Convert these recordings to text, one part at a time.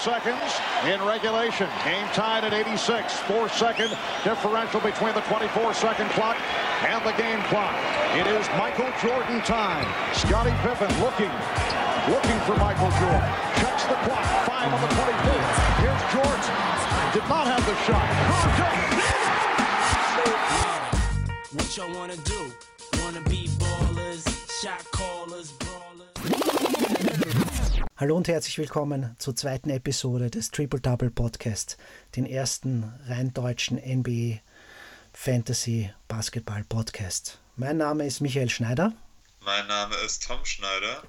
seconds in regulation. Game tied at 86. Four second differential between the 24 second clock and the game clock. It is Michael Jordan time. Scotty Pippen looking, looking for Michael Jordan. Checks the clock. Five on the 24. Here's Jordan. Did not have the shot. What y'all wanna do? Wanna be ballers, shot brawlers. Hallo und herzlich willkommen zur zweiten Episode des Triple Double Podcast, den ersten rein deutschen NBA Fantasy Basketball Podcast. Mein Name ist Michael Schneider. Mein Name ist Tom Schneider.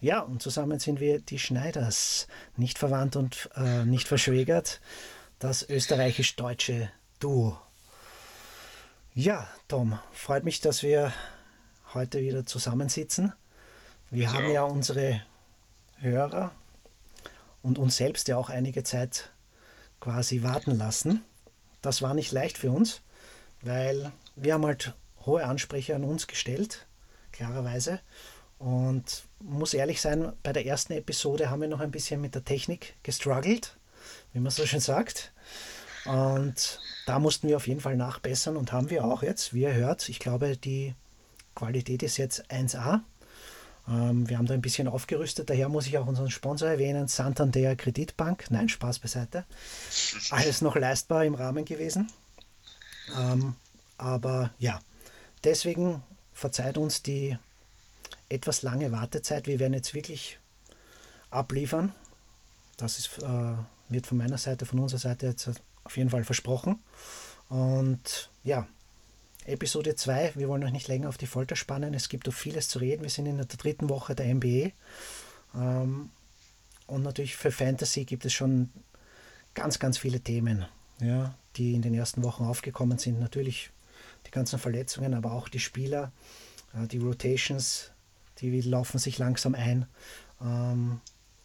Ja, und zusammen sind wir die Schneiders, nicht verwandt und äh, nicht verschwägert, das österreichisch-deutsche Duo. Ja, Tom, freut mich, dass wir heute wieder zusammensitzen. Wir Ich haben ja unsere Hörer und uns selbst ja auch einige Zeit quasi warten lassen. Das war nicht leicht für uns, weil wir haben halt hohe Ansprüche an uns gestellt, klarerweise. Und muss ehrlich sein, bei der ersten Episode haben wir noch ein bisschen mit der Technik gestruggelt, wie man so schön sagt. Und da mussten wir auf jeden Fall nachbessern und haben wir auch jetzt, wie ihr hört, ich glaube, die Qualität ist jetzt 1A. Ähm, wir haben da ein bisschen aufgerüstet, daher muss ich auch unseren Sponsor erwähnen, Santander Kreditbank. Nein, Spaß beiseite. Alles noch leistbar im Rahmen gewesen. Ähm, aber ja, deswegen verzeiht uns die etwas lange Wartezeit. Wir werden jetzt wirklich abliefern. Das ist, äh, wird von meiner Seite, von unserer Seite jetzt auf jeden Fall versprochen. Und ja, Episode 2, wir wollen euch nicht länger auf die Folter spannen. Es gibt noch vieles zu reden. Wir sind in der dritten Woche der NBA. Ähm, und natürlich für Fantasy gibt es schon ganz, ganz viele Themen, ja, die in den ersten Wochen aufgekommen sind. Natürlich die ganzen Verletzungen, aber auch die Spieler, äh, die Rotations, die laufen sich langsam ein. Ähm,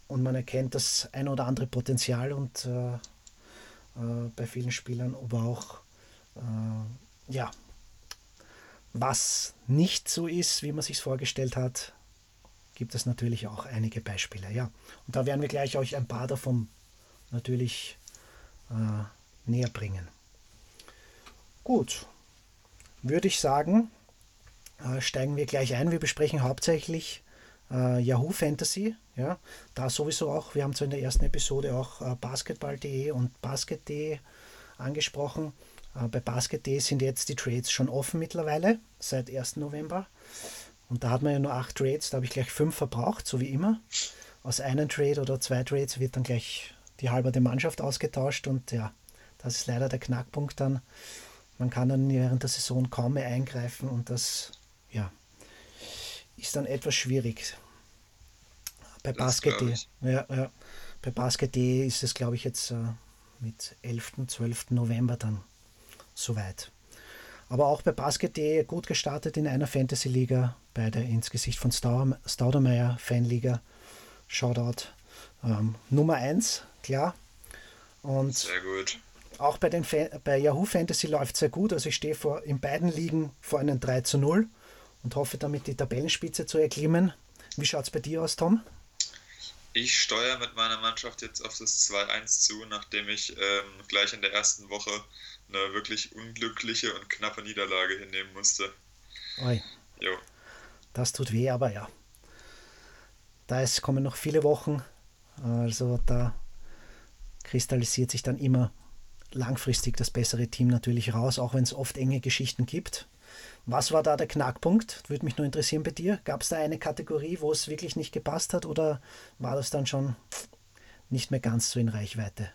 und man erkennt das ein oder andere Potenzial und äh, äh, bei vielen Spielern, aber auch ja, was nicht so ist, wie man sich vorgestellt hat, gibt es natürlich auch einige Beispiele. Ja, und da werden wir gleich euch ein paar davon natürlich äh, näher bringen. Gut, würde ich sagen, äh, steigen wir gleich ein. Wir besprechen hauptsächlich äh, Yahoo Fantasy. Ja, da sowieso auch. Wir haben zwar in der ersten Episode auch äh, Basketball.de und Basket.de angesprochen. Äh, bei Basket.de sind jetzt die Trades schon offen mittlerweile, seit 1. November. Und da hat man ja nur acht Trades, da habe ich gleich fünf verbraucht, so wie immer. Aus einem Trade oder zwei Trades wird dann gleich die halbe Mannschaft ausgetauscht und ja, das ist leider der Knackpunkt dann. Man kann dann während der Saison kaum mehr eingreifen und das ja, ist dann etwas schwierig. Bei Basket.de. Ja, ja. Bei Basket.de ist es, glaube ich, jetzt äh, mit 11., 12. November dann soweit. Aber auch bei Basket.de gut gestartet in einer Fantasy-Liga, bei der ins Gesicht von Stau- Staudemeyer Fanliga. Shoutout. Ähm, Nummer 1, klar. Und Sehr gut. auch bei, den Fa bei Yahoo Fantasy läuft sehr gut. Also ich stehe vor, in beiden Ligen vor einem 3 zu 0 und hoffe damit die Tabellenspitze zu erklimmen. Wie schaut es bei dir aus, Tom? Ich steuere mit meiner Mannschaft jetzt auf das 2-1 zu, nachdem ich ähm, gleich in der ersten Woche eine wirklich unglückliche und knappe Niederlage hinnehmen musste. Oi, Jo. das tut weh, aber ja. Da es kommen noch viele Wochen. Also da kristallisiert sich dann immer langfristig das bessere Team natürlich raus, auch wenn es oft enge Geschichten gibt. Was war da der Knackpunkt? Würde mich nur interessieren bei dir. Gab es da eine Kategorie, wo es wirklich nicht gepasst hat oder war das dann schon nicht mehr ganz so in Reichweite?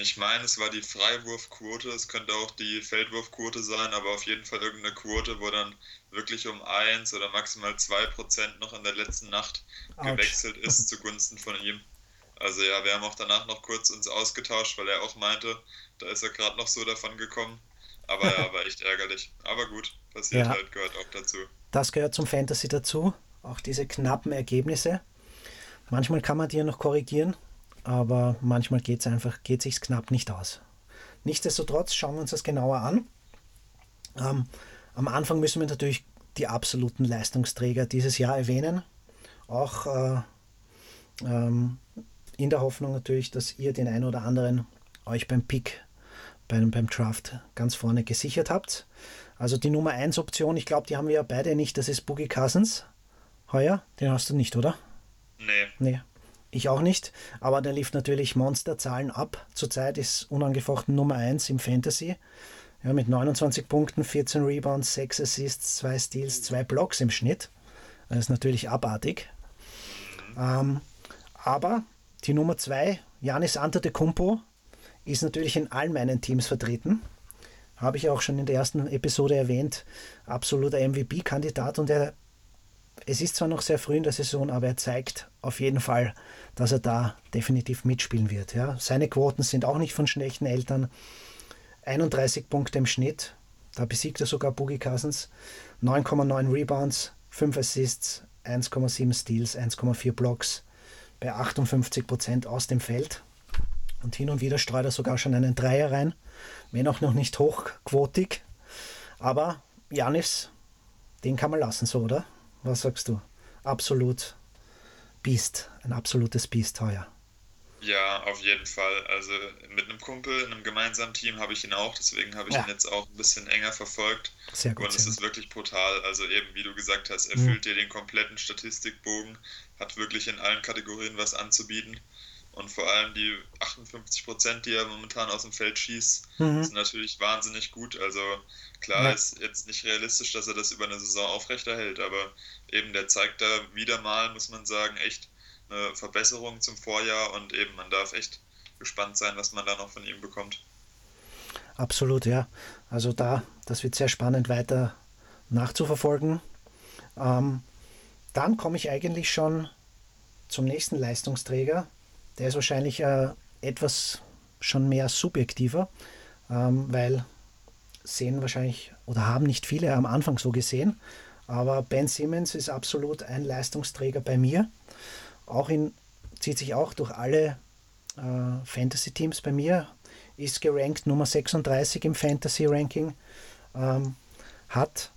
Ich meine, es war die Freiwurfquote, es könnte auch die Feldwurfquote sein, aber auf jeden Fall irgendeine Quote, wo dann wirklich um 1 oder maximal 2% noch in der letzten Nacht Autsch. gewechselt ist zugunsten von ihm. Also ja, wir haben auch danach noch kurz uns ausgetauscht, weil er auch meinte, da ist er gerade noch so davon gekommen. Aber ja, war echt ärgerlich. Aber gut, passiert Ja. halt, gehört auch dazu. Das gehört zum Fantasy dazu. Auch diese knappen Ergebnisse. Manchmal kann man die ja noch korrigieren, aber manchmal geht es einfach, geht sich's knapp nicht aus. Nichtsdestotrotz schauen wir uns das genauer an. Ähm, am Anfang müssen wir natürlich die absoluten Leistungsträger dieses Jahr erwähnen. Auch äh, ähm, in der Hoffnung natürlich, dass ihr den einen oder anderen euch beim Pick, beim, beim Draft ganz vorne gesichert habt. Also die Nummer 1 Option, ich glaube, die haben wir ja beide nicht, das ist Boogie Cousins. Heuer, den hast du nicht, oder? Nee. Nee, ich auch nicht. Aber der lief natürlich Monsterzahlen ab. Zurzeit ist unangefochten Nummer 1 im Fantasy. Ja, mit 29 Punkten, 14 Rebounds, 6 Assists, 2 Steals, 2 Blocks im Schnitt. Das ist natürlich abartig. Ähm, aber die Nummer 2, Janis Antetokounmpo, ist natürlich in allen meinen Teams vertreten. Habe ich auch schon in der ersten Episode erwähnt. Absoluter MVP-Kandidat und er, es ist zwar noch sehr früh in der Saison, aber er zeigt auf jeden Fall, dass er da definitiv mitspielen wird. Ja. Seine Quoten sind auch nicht von schlechten Eltern. 31 Punkte im Schnitt. Da besiegt er sogar Boogie Cousins. 9,9 Rebounds, 5 Assists, 1,7 Steals, 1,4 Blocks bei 58 Prozent aus dem Feld. Und hin und wieder streut er sogar schon einen Dreier rein, wenn auch noch nicht hochquotig. Aber Janis, den kann man lassen, so, oder? Was sagst du? Absolut Biest, ein absolutes Biest heuer. Ja, auf jeden Fall. Also mit einem Kumpel in einem gemeinsamen Team habe ich ihn auch, deswegen habe ich Ja. ihn jetzt auch ein bisschen enger verfolgt. Sehr gut. Und es ist wirklich brutal. Also eben, wie du gesagt hast, er Mhm. füllt dir den kompletten Statistikbogen, hat wirklich in allen Kategorien was anzubieten. Und vor allem die 58 Prozent, die er momentan aus dem Feld schießt, Mhm. sind natürlich wahnsinnig gut. Also klar Ja. ist jetzt nicht realistisch, dass er das über eine Saison aufrechterhält, aber eben der zeigt da wieder mal, muss man sagen, echt eine Verbesserung zum Vorjahr und eben man darf echt gespannt sein, was man da noch von ihm bekommt. Absolut, ja. Also da, das wird sehr spannend weiter nachzuverfolgen. Ähm, dann komme ich eigentlich schon zum nächsten Leistungsträger. Der ist wahrscheinlich äh, etwas schon mehr subjektiver, ähm, weil sehen wahrscheinlich oder haben nicht viele am Anfang so gesehen. Aber Ben Simmons ist absolut ein Leistungsträger bei mir. Auch in, zieht sich auch durch alle äh, Fantasy-Teams bei mir, ist gerankt Nummer 36 im Fantasy-Ranking, ähm, hat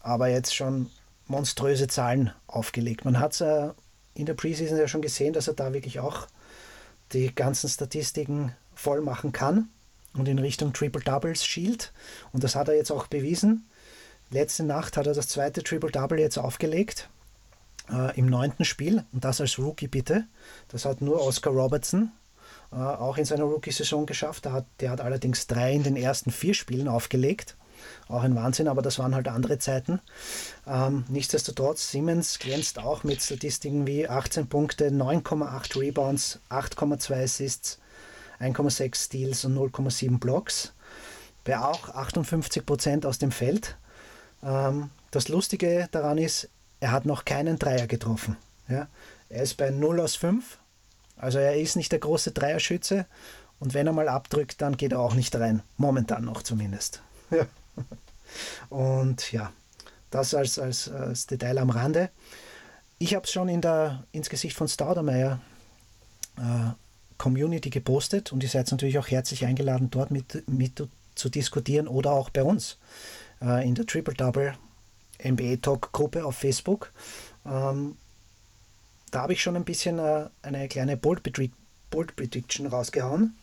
aber jetzt schon monströse Zahlen aufgelegt. Man hat es äh, in der Preseason ja schon gesehen, dass er da wirklich auch die ganzen Statistiken voll machen kann und in Richtung Triple Doubles schielt. Und das hat er jetzt auch bewiesen. Letzte Nacht hat er das zweite Triple Double jetzt aufgelegt äh, im neunten Spiel und das als Rookie bitte. Das hat nur Oscar Robertson äh, auch in seiner Rookie-Saison geschafft. Der hat, der hat allerdings drei in den ersten vier Spielen aufgelegt. Auch ein Wahnsinn, aber das waren halt andere Zeiten. Ähm, nichtsdestotrotz, Siemens glänzt auch mit Statistiken wie 18 Punkte, 9,8 Rebounds, 8,2 Assists, 1,6 Steals und 0,7 Blocks. Bei auch 58 Prozent aus dem Feld. Ähm, das Lustige daran ist, er hat noch keinen Dreier getroffen. Ja? Er ist bei 0 aus 5. Also er ist nicht der große Dreierschütze. Und wenn er mal abdrückt, dann geht er auch nicht rein. Momentan noch zumindest. Ja. Und ja, das als, als, als Detail am Rande. Ich habe es schon in der, ins Gesicht von Staudemeyer äh, Community gepostet und ihr seid natürlich auch herzlich eingeladen, dort mit, mit zu diskutieren oder auch bei uns äh, in der Triple Double NBA Talk Gruppe auf Facebook. Ähm, da habe ich schon ein bisschen äh, eine kleine Bold, Bold Prediction rausgehauen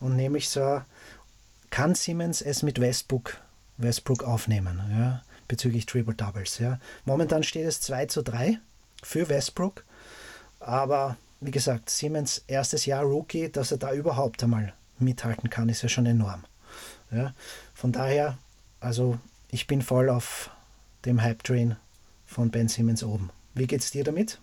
und nämlich so, kann Siemens es mit Westbrook, Westbrook aufnehmen, ja, bezüglich Triple Doubles. Ja. Momentan steht es 2 zu 3 für Westbrook, aber wie gesagt, Siemens erstes Jahr Rookie, dass er da überhaupt einmal mithalten kann, ist ja schon enorm. Ja. Von daher, also ich bin voll auf dem Hype-Train von Ben Simmons oben. Wie geht's dir damit?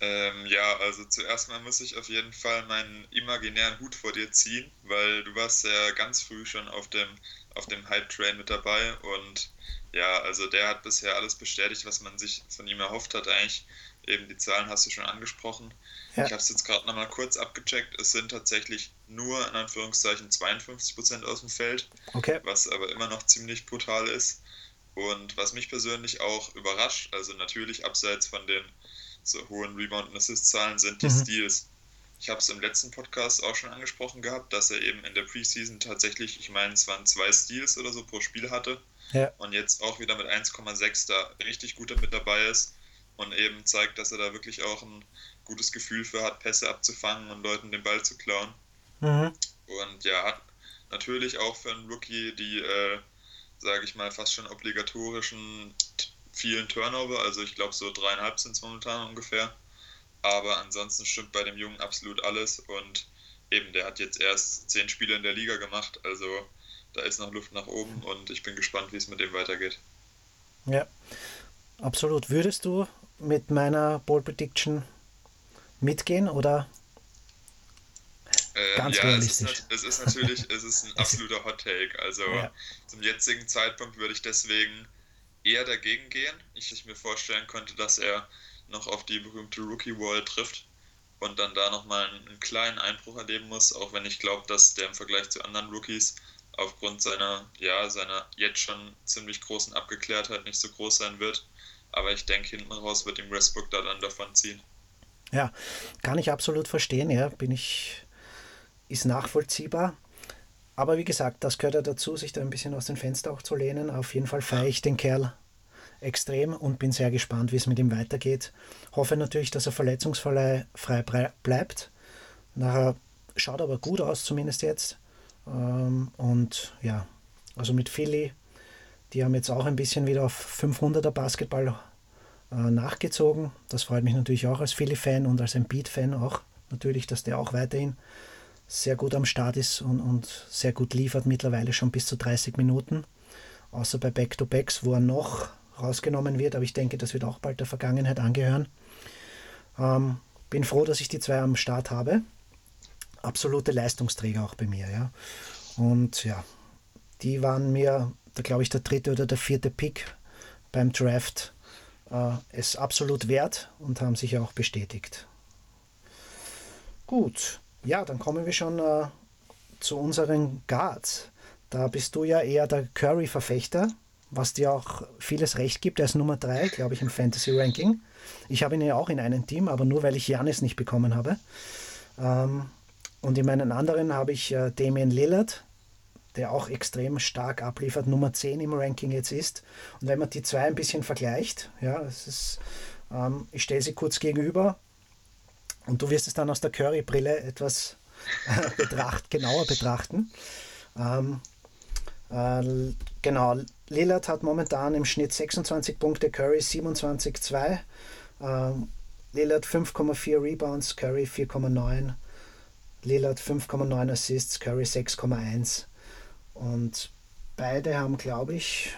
Ähm, ja, also zuerst mal muss ich auf jeden Fall meinen imaginären Hut vor dir ziehen, weil du warst ja ganz früh schon auf dem, auf dem Hype-Train mit dabei und ja, also der hat bisher alles bestätigt, was man sich von ihm erhofft hat eigentlich. Eben die Zahlen hast du schon angesprochen. Ja. Ich habe es jetzt gerade nochmal kurz abgecheckt. Es sind tatsächlich nur in Anführungszeichen 52% aus dem Feld, Okay. was aber immer noch ziemlich brutal ist. Und was mich persönlich auch überrascht, also natürlich abseits von den so hohen Rebound- und Assist-Zahlen, sind die Mhm. Steals. Ich habe es im letzten Podcast auch schon angesprochen gehabt, dass er eben in der Preseason tatsächlich, ich meine, es waren zwei Steals oder so pro Spiel hatte Ja. und jetzt auch wieder mit 1,6 da richtig gut mit dabei ist und eben zeigt, dass er da wirklich auch ein gutes Gefühl für hat, Pässe abzufangen und Leuten den Ball zu klauen. Mhm. Und ja, hat natürlich auch für einen Rookie die, äh, sage ich mal, fast schon obligatorischen vielen Turnover. Also ich glaube, so dreieinhalb sind es momentan ungefähr. Aber ansonsten stimmt bei dem Jungen absolut alles. Und eben, der hat jetzt erst zehn Spiele in der Liga gemacht. Also da ist noch Luft nach oben und ich bin gespannt, wie es mit dem weitergeht. Ja, absolut. Würdest du mit meiner Ball Prediction mitgehen oder ähm, ganz ja, realistisch? Es ist, es ist natürlich es ist ein absoluter Hot Take. Also Ja. zum jetzigen Zeitpunkt würde ich deswegen eher dagegen gehen. Ich, ich mir vorstellen könnte, dass er noch auf die berühmte Rookie Wall trifft und dann da nochmal einen, einen kleinen Einbruch erleben muss, auch wenn ich glaube, dass der im Vergleich zu anderen Rookies aufgrund seiner, ja, seiner jetzt schon ziemlich großen Abgeklärtheit nicht so groß sein wird. Aber ich denke, hinten raus wird ihm Westbrook da dann davon ziehen. Ja, kann ich absolut verstehen, ja, bin ich, ist nachvollziehbar. Aber wie gesagt, das gehört ja dazu, sich da ein bisschen aus dem Fenster auch zu lehnen. Auf jeden Fall feiere ich den Kerl extrem und bin sehr gespannt, wie es mit ihm weitergeht. Hoffe natürlich, dass er verletzungsfrei bleibt. Nachher schaut aber gut aus, zumindest jetzt. Ähm, Und ja, also mit Philly, die haben jetzt auch ein bisschen wieder auf 500er Basketball äh, nachgezogen. Das freut mich natürlich auch als Philly-Fan und als Embiid-Fan auch natürlich, dass der auch weiterhin sehr gut am Start ist und, und sehr gut liefert, mittlerweile schon bis zu 30 Minuten. Außer bei Back-to-Backs, wo er noch rausgenommen wird, aber ich denke, das wird auch bald der Vergangenheit angehören. Ähm, bin froh, dass ich die zwei am Start habe. Absolute Leistungsträger auch bei mir, ja. Und ja, die waren mir, da glaube ich, der dritte oder der vierte Pick beim Draft äh, es absolut wert und haben sich auch bestätigt. Gut, ja, dann kommen wir schon äh, zu unseren Guards. Da bist du ja eher der Curry-Verfechter, was dir auch vieles recht gibt. Er ist Nummer 3, glaube ich, im Fantasy-Ranking. Ich habe ihn ja auch in einem Team, aber nur weil ich Janis nicht bekommen habe. Ähm, und in meinen anderen habe ich äh, Damian Lillard, der auch extrem stark abliefert, Nummer 10 im Ranking jetzt ist. Und wenn man die zwei ein bisschen vergleicht, ja, es ist, ähm, ich stelle sie kurz gegenüber und du wirst es dann aus der Curry-Brille etwas betracht, genauer betrachten. Ähm, äh, genau, Lillard hat momentan im Schnitt 26 Punkte, Curry 27,2. Ähm, Lillard 5,4 Rebounds, Curry 4,9. Lillard 5,9 Assists, Curry 6,1. Und beide haben, glaube ich,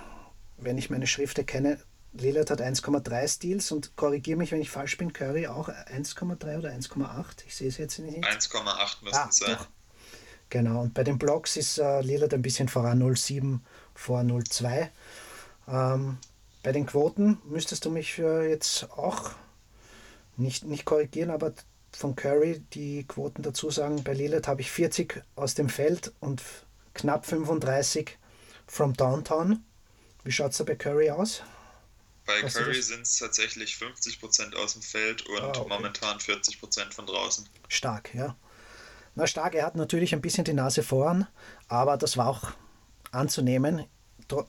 wenn ich meine Schrift erkenne, Lillard hat 1,3 Steals und korrigiere mich, wenn ich falsch bin, Curry auch 1,3 oder 1,8. Ich sehe es jetzt nicht. 1,8 müssten Ah, sein. doch. Genau, und bei den Blocks ist äh, Lillard ein bisschen voran 0,7 vor 0,2. Ähm, bei den Quoten müsstest du mich äh, jetzt auch nicht, nicht korrigieren, aber von Curry die Quoten dazu sagen. Bei Lillard habe ich 40 aus dem Feld und knapp 35 from Downtown. Wie schaut es da bei Curry aus? Bei Hast Curry sind es tatsächlich 50% aus dem Feld und Ah, okay. momentan 40% von draußen. Stark, ja. Na stark, er hat natürlich ein bisschen die Nase voran, aber das war auch anzunehmen.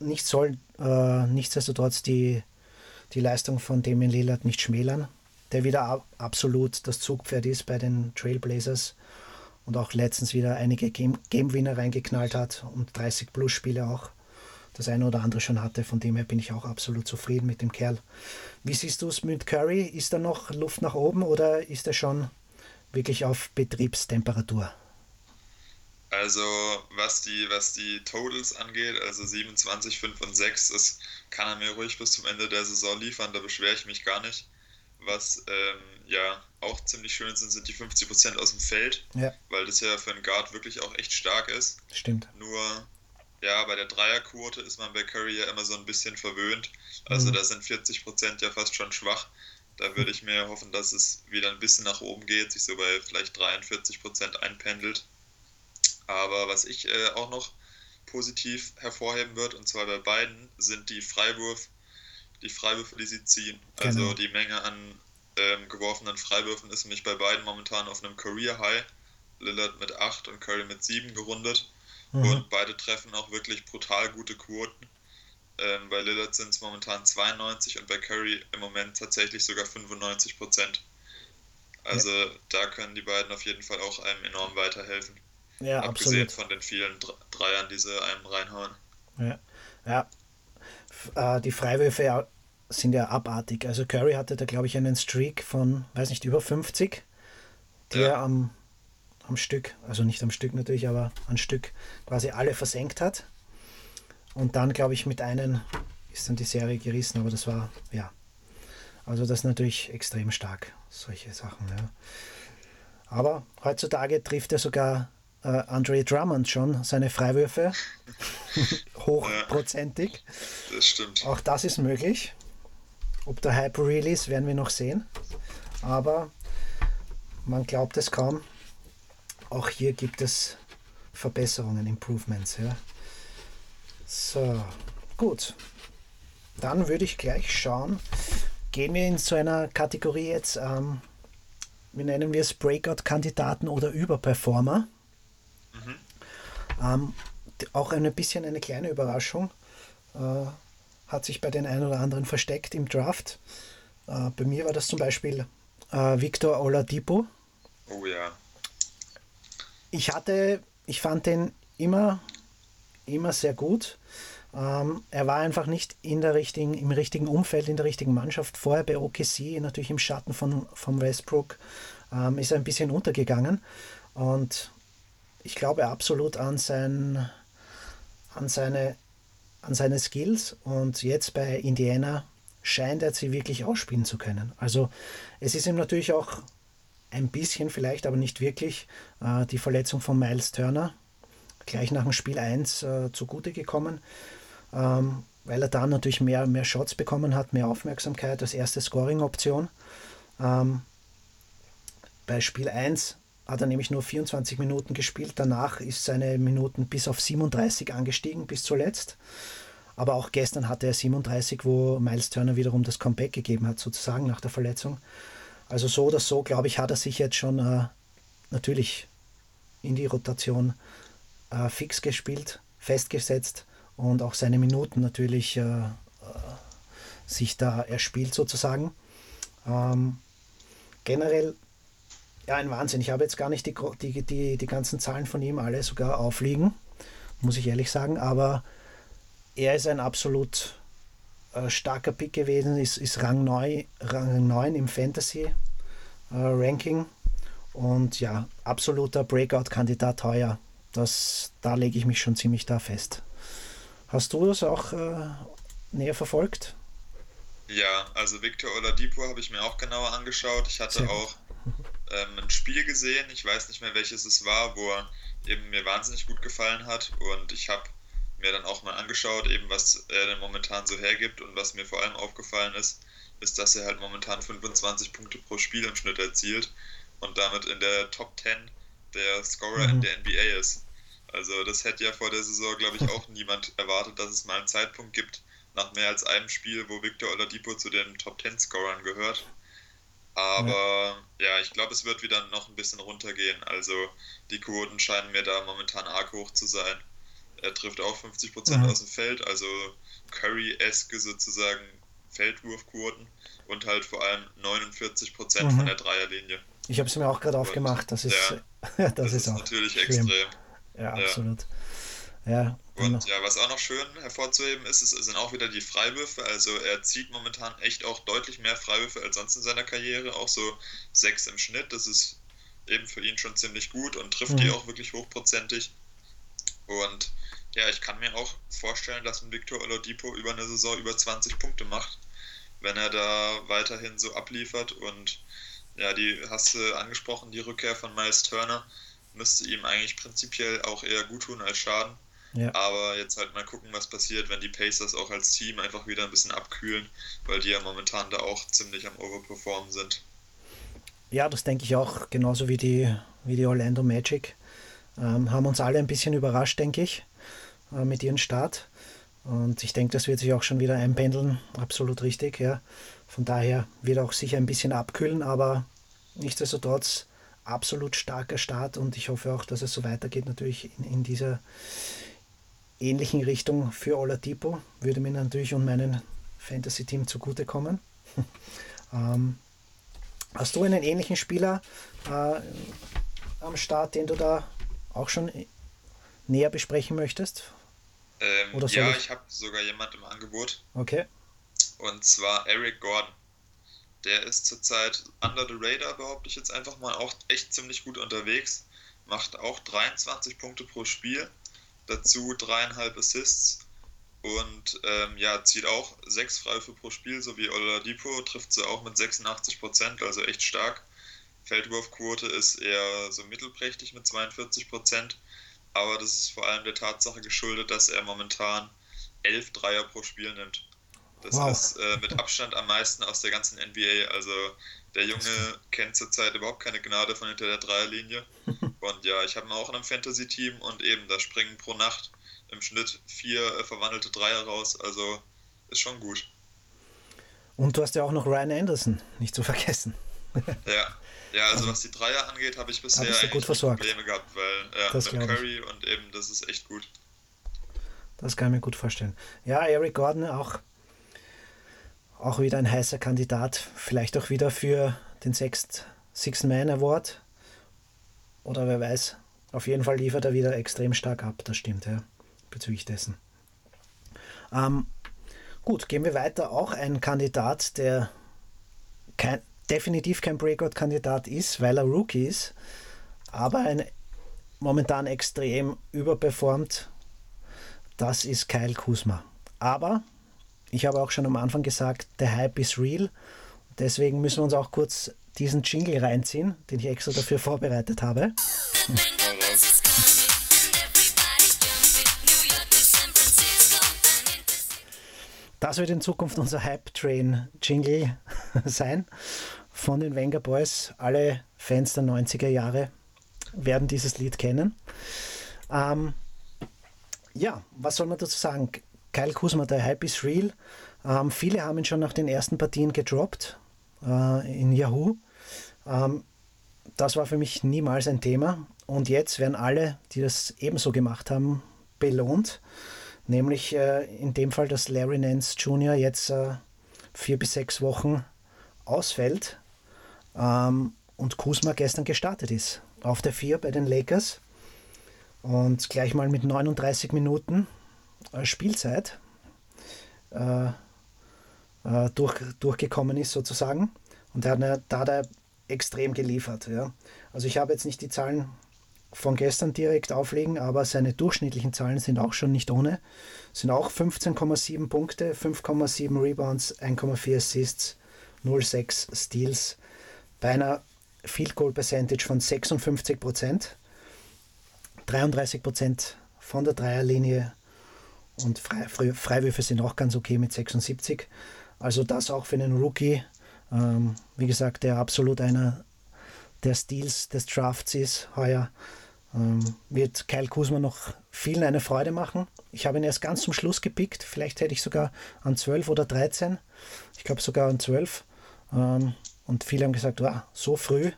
Nicht soll äh, nichtsdestotrotz die, die Leistung von Damien Lillard nicht schmälern, der wieder ab, absolut das Zugpferd ist bei den Trailblazers und auch letztens wieder einige Game, Game-Winner reingeknallt hat und 30 Plus Spiele auch das eine oder andere schon hatte. Von dem her bin ich auch absolut zufrieden mit dem Kerl. Wie siehst du es mit Curry? Ist da noch Luft nach oben oder ist er schon wirklich auf Betriebstemperatur? Also was die, was die Totals angeht, also 27, 5 und 6, das kann er mir ruhig bis zum Ende der Saison liefern, da beschwere ich mich gar nicht. Was ähm, ja auch ziemlich schön sind, sind die 50% aus dem Feld, Ja, weil das ja für einen Guard wirklich auch echt stark ist. stimmt. Nur, ja, bei der Dreierquote ist man bei Curry ja immer so ein bisschen verwöhnt. Also Mhm. da sind 40% ja fast schon schwach. Da würde ich mir hoffen, dass es wieder ein bisschen nach oben geht, sich so bei vielleicht 43% einpendelt. Aber was ich äh, auch noch positiv hervorheben würde, und zwar bei beiden, sind die Freiwurf, die Freiwürfe, die sie ziehen. Also Genau. die Menge an ähm, geworfenen Freiwürfen ist nämlich bei beiden momentan auf einem Career High. Lillard mit 8 und Curry mit 7 gerundet. Mhm. Und beide treffen auch wirklich brutal gute Quoten. Ähm, bei Lillard sind es momentan 92 und bei Curry im Moment tatsächlich sogar 95 Prozent. Also ja. da können die beiden auf jeden Fall auch einem enorm weiterhelfen. Ja, Abgesehen absolut. von den vielen Dreiern, die sie einem reinhauen. Ja, ja. Äh, die Freiwürfe sind ja abartig. Also Curry hatte da, glaube ich, einen Streak von, weiß nicht, über 50, die ja. am, am Stück, also nicht am Stück natürlich, aber ein Stück quasi alle versenkt hat. Und dann, glaube ich, mit einem ist dann die Serie gerissen, aber das war, ja. Also das ist natürlich extrem stark, solche Sachen. Ja. Aber heutzutage trifft er sogar äh, Andre Drummond schon seine Freiwürfe hochprozentig. das stimmt. Auch das ist möglich. Ob der Hype real ist, werden wir noch sehen. Aber man glaubt es kaum. Auch hier gibt es Verbesserungen, Improvements. Ja. So, gut. Dann würde ich gleich schauen. Gehen wir in so einer Kategorie jetzt, ähm, wie nennen wir es, Breakout-Kandidaten oder Überperformer. Mhm. Ähm, auch ein bisschen eine kleine Überraschung. Äh, hat sich bei den einen oder anderen versteckt im Draft. Äh, bei mir war das zum Beispiel äh, Victor Oladipo. Oh ja. Ich hatte, ich fand den immer, immer sehr gut. Ähm, er war einfach nicht in der richtigen, im richtigen Umfeld, in der richtigen Mannschaft. Vorher bei OKC, natürlich im Schatten von, von Westbrook, ähm, ist er ein bisschen untergegangen. Und ich glaube absolut an, sein, an, seine, an seine Skills. Und jetzt bei Indiana scheint er sie wirklich ausspielen zu können. Also es ist ihm natürlich auch ein bisschen vielleicht, aber nicht wirklich, äh, die Verletzung von Miles Turner gleich nach dem Spiel 1 äh, zugute gekommen, ähm, weil er dann natürlich mehr, mehr Shots bekommen hat, mehr Aufmerksamkeit als erste Scoring-Option. Ähm, bei Spiel 1 hat er nämlich nur 24 Minuten gespielt, danach ist seine Minuten bis auf 37 angestiegen, bis zuletzt. Aber auch gestern hatte er 37, wo Miles Turner wiederum das Comeback gegeben hat, sozusagen nach der Verletzung. Also so oder so, glaube ich, hat er sich jetzt schon äh, natürlich in die Rotation äh, fix gespielt, festgesetzt und auch seine Minuten natürlich äh, äh sich da erspielt sozusagen. Ähm, generell ja ein Wahnsinn. Ich habe jetzt gar nicht die, die, die, die ganzen Zahlen von ihm alle sogar aufliegen, muss ich ehrlich sagen, aber er ist ein absolut äh, starker Pick gewesen, ist, ist Rang, 9, Rang 9 im Fantasy-Ranking. Äh, und ja, absoluter Breakout-Kandidat heuer. Das, da lege ich mich schon ziemlich da fest. Hast du das auch äh, näher verfolgt? Ja, also Victor Oladipo habe ich mir auch genauer angeschaut. Ich hatte auch ähm, ein Spiel gesehen, ich weiß nicht mehr welches es war, wo er eben mir wahnsinnig gut gefallen hat und ich habe mir dann auch mal angeschaut, eben was er denn momentan so hergibt und was mir vor allem aufgefallen ist, ist, dass er halt momentan 25 Punkte pro Spiel im Schnitt erzielt und damit in der Top 10 der Scorer mhm. in der NBA ist. Also das hätte ja vor der Saison, glaube ich, auch niemand erwartet, dass es mal einen Zeitpunkt gibt, nach mehr als einem Spiel, wo Victor Oladipo zu den Top 10 Scorern gehört. Aber ja, ja ich glaube, es wird wieder noch ein bisschen runtergehen. Also die Quoten scheinen mir da momentan arg hoch zu sein. Er trifft auch 50% mhm. aus dem Feld, also Curry-eske sozusagen Feldwurfquoten und halt vor allem 49% mhm. von der Dreierlinie. Ich habe es mir auch gerade aufgemacht. Das ist, ja, das, das, ist, ist natürlich extrem. Ja, absolut. Ja. Und ja, was auch noch schön hervorzuheben ist, es sind auch wieder die Freiwürfe. Also er zieht momentan echt auch deutlich mehr Freiwürfe als sonst in seiner Karriere. Auch so sechs im Schnitt. Das ist eben für ihn schon ziemlich gut und trifft mhm. die auch wirklich hochprozentig. Und ja, ich kann mir auch vorstellen, dass ein Victor Oladipo über eine Saison über 20 Punkte macht, wenn er da weiterhin so abliefert. Und ja, die hast du angesprochen, die Rückkehr von Miles Turner müsste ihm eigentlich prinzipiell auch eher gut tun als schaden. Ja. Aber jetzt halt mal gucken, was passiert, wenn die Pacers auch als Team einfach wieder ein bisschen abkühlen, weil die ja momentan da auch ziemlich am Overperformen sind. Ja, das denke ich auch, genauso wie die, wie die Orlando Magic. Ähm, haben uns alle ein bisschen überrascht, denke ich, äh, mit ihrem Start. Und ich denke, das wird sich auch schon wieder einpendeln, absolut richtig. Ja. Von daher wird auch sicher ein bisschen abkühlen, aber nichtsdestotrotz absolut starker Start und ich hoffe auch, dass es so weitergeht, natürlich in, in dieser ähnlichen Richtung für Oladipo. Würde mir natürlich und meinem Fantasy-Team zugutekommen. ähm, Hast du einen ähnlichen Spieler äh, am Start, den du da auch schon näher besprechen möchtest? Ähm, Oder ja, ich- ich, habe sogar jemand im Angebot. Okay. Und zwar Eric Gordon. Der ist zurzeit under the radar, behaupte ich jetzt einfach mal, auch echt ziemlich gut unterwegs. Macht auch 23 Punkte pro Spiel. Dazu dreieinhalb Assists. Und ähm, ja, zieht auch sechs Freiwürfe pro Spiel, so wie Oladipo, trifft sie auch mit 86 Prozent, also echt stark. Feldwurfquote ist eher so mittelprächtig mit 42 Prozent. Aber das ist vor allem der Tatsache geschuldet, dass er momentan elf Dreier pro Spiel nimmt. Das Wow. ist äh, mit Abstand am meisten aus der ganzen NBA. Also der Junge kennt zurzeit überhaupt keine Gnade von hinter der Dreierlinie. Und ja, ich habe ihn auch in einem Fantasy-Team und eben, da springen pro Nacht im Schnitt vier äh, verwandelte Dreier raus. Also ist schon gut. Und du hast ja auch noch Ryan Anderson, nicht zu vergessen. Ja. Ja, also was die Dreier angeht, habe ich bisher gut eigentlich. Probleme gehabt, weil ja, Das mit glaub ich. Curry und eben, das ist echt gut. Das kann ich mir gut vorstellen. Ja, Eric Gordon auch, auch wieder ein heißer Kandidat. Vielleicht auch wieder für den Sixth, Sixth Man Award. Oder wer weiß. Auf jeden Fall liefert er wieder extrem stark ab. Das stimmt, ja. Bezüglich dessen. Ähm, gut, gehen wir weiter. Auch ein Kandidat, der kein, definitiv kein Breakout-Kandidat ist, weil er Rookie ist, aber ein momentan extrem überperformt das ist Kyle Kuzma. Aber ich habe auch schon am Anfang gesagt, der Hype ist real. Deswegen müssen wir uns auch kurz diesen Jingle reinziehen, den ich extra dafür vorbereitet habe. Das wird in Zukunft unser Hype Train Jingle sein von den Wenger Boys. Alle Fans der 90er Jahre werden dieses Lied kennen. Ähm, ja, was soll man dazu sagen? Kyle Kuzma, der Hype is real. Ähm, viele haben ihn schon nach den ersten Partien gedroppt äh, in Yahoo. Ähm, das war für mich niemals ein Thema. Und jetzt werden alle, die das ebenso gemacht haben, belohnt. Nämlich äh, in dem Fall, dass Larry Nance Jr. jetzt äh, vier bis sechs Wochen ausfällt ähm, und Kuzma gestern gestartet ist. Auf der vier bei den Lakers und gleich mal mit 39 Minuten äh, Spielzeit äh, äh, durch, durchgekommen ist sozusagen. Und da hat er extrem geliefert. Ja. Also ich habe jetzt nicht die Zahlen von gestern direkt auflegen, aber seine durchschnittlichen Zahlen sind auch schon nicht ohne. Sind auch 15,7 Punkte, 5,7 Rebounds, 1,4 Assists, 0,6 Steals bei einer Field Goal Percentage von 56 Prozent. 33 Prozent von der Dreierlinie und Frei, Frei, Freiwürfe sind auch ganz okay mit 76. Also das auch für einen Rookie. Ähm, wie gesagt, der absolut einer der Steals des Drafts ist heuer. Ähm, wird Kyle Kuzma noch vielen eine Freude machen. Ich habe ihn erst ganz zum Schluss gepickt. Vielleicht hätte ich sogar an 12 oder 13. Ich glaube sogar an 12. Ähm, und viele haben gesagt, wow, so früh.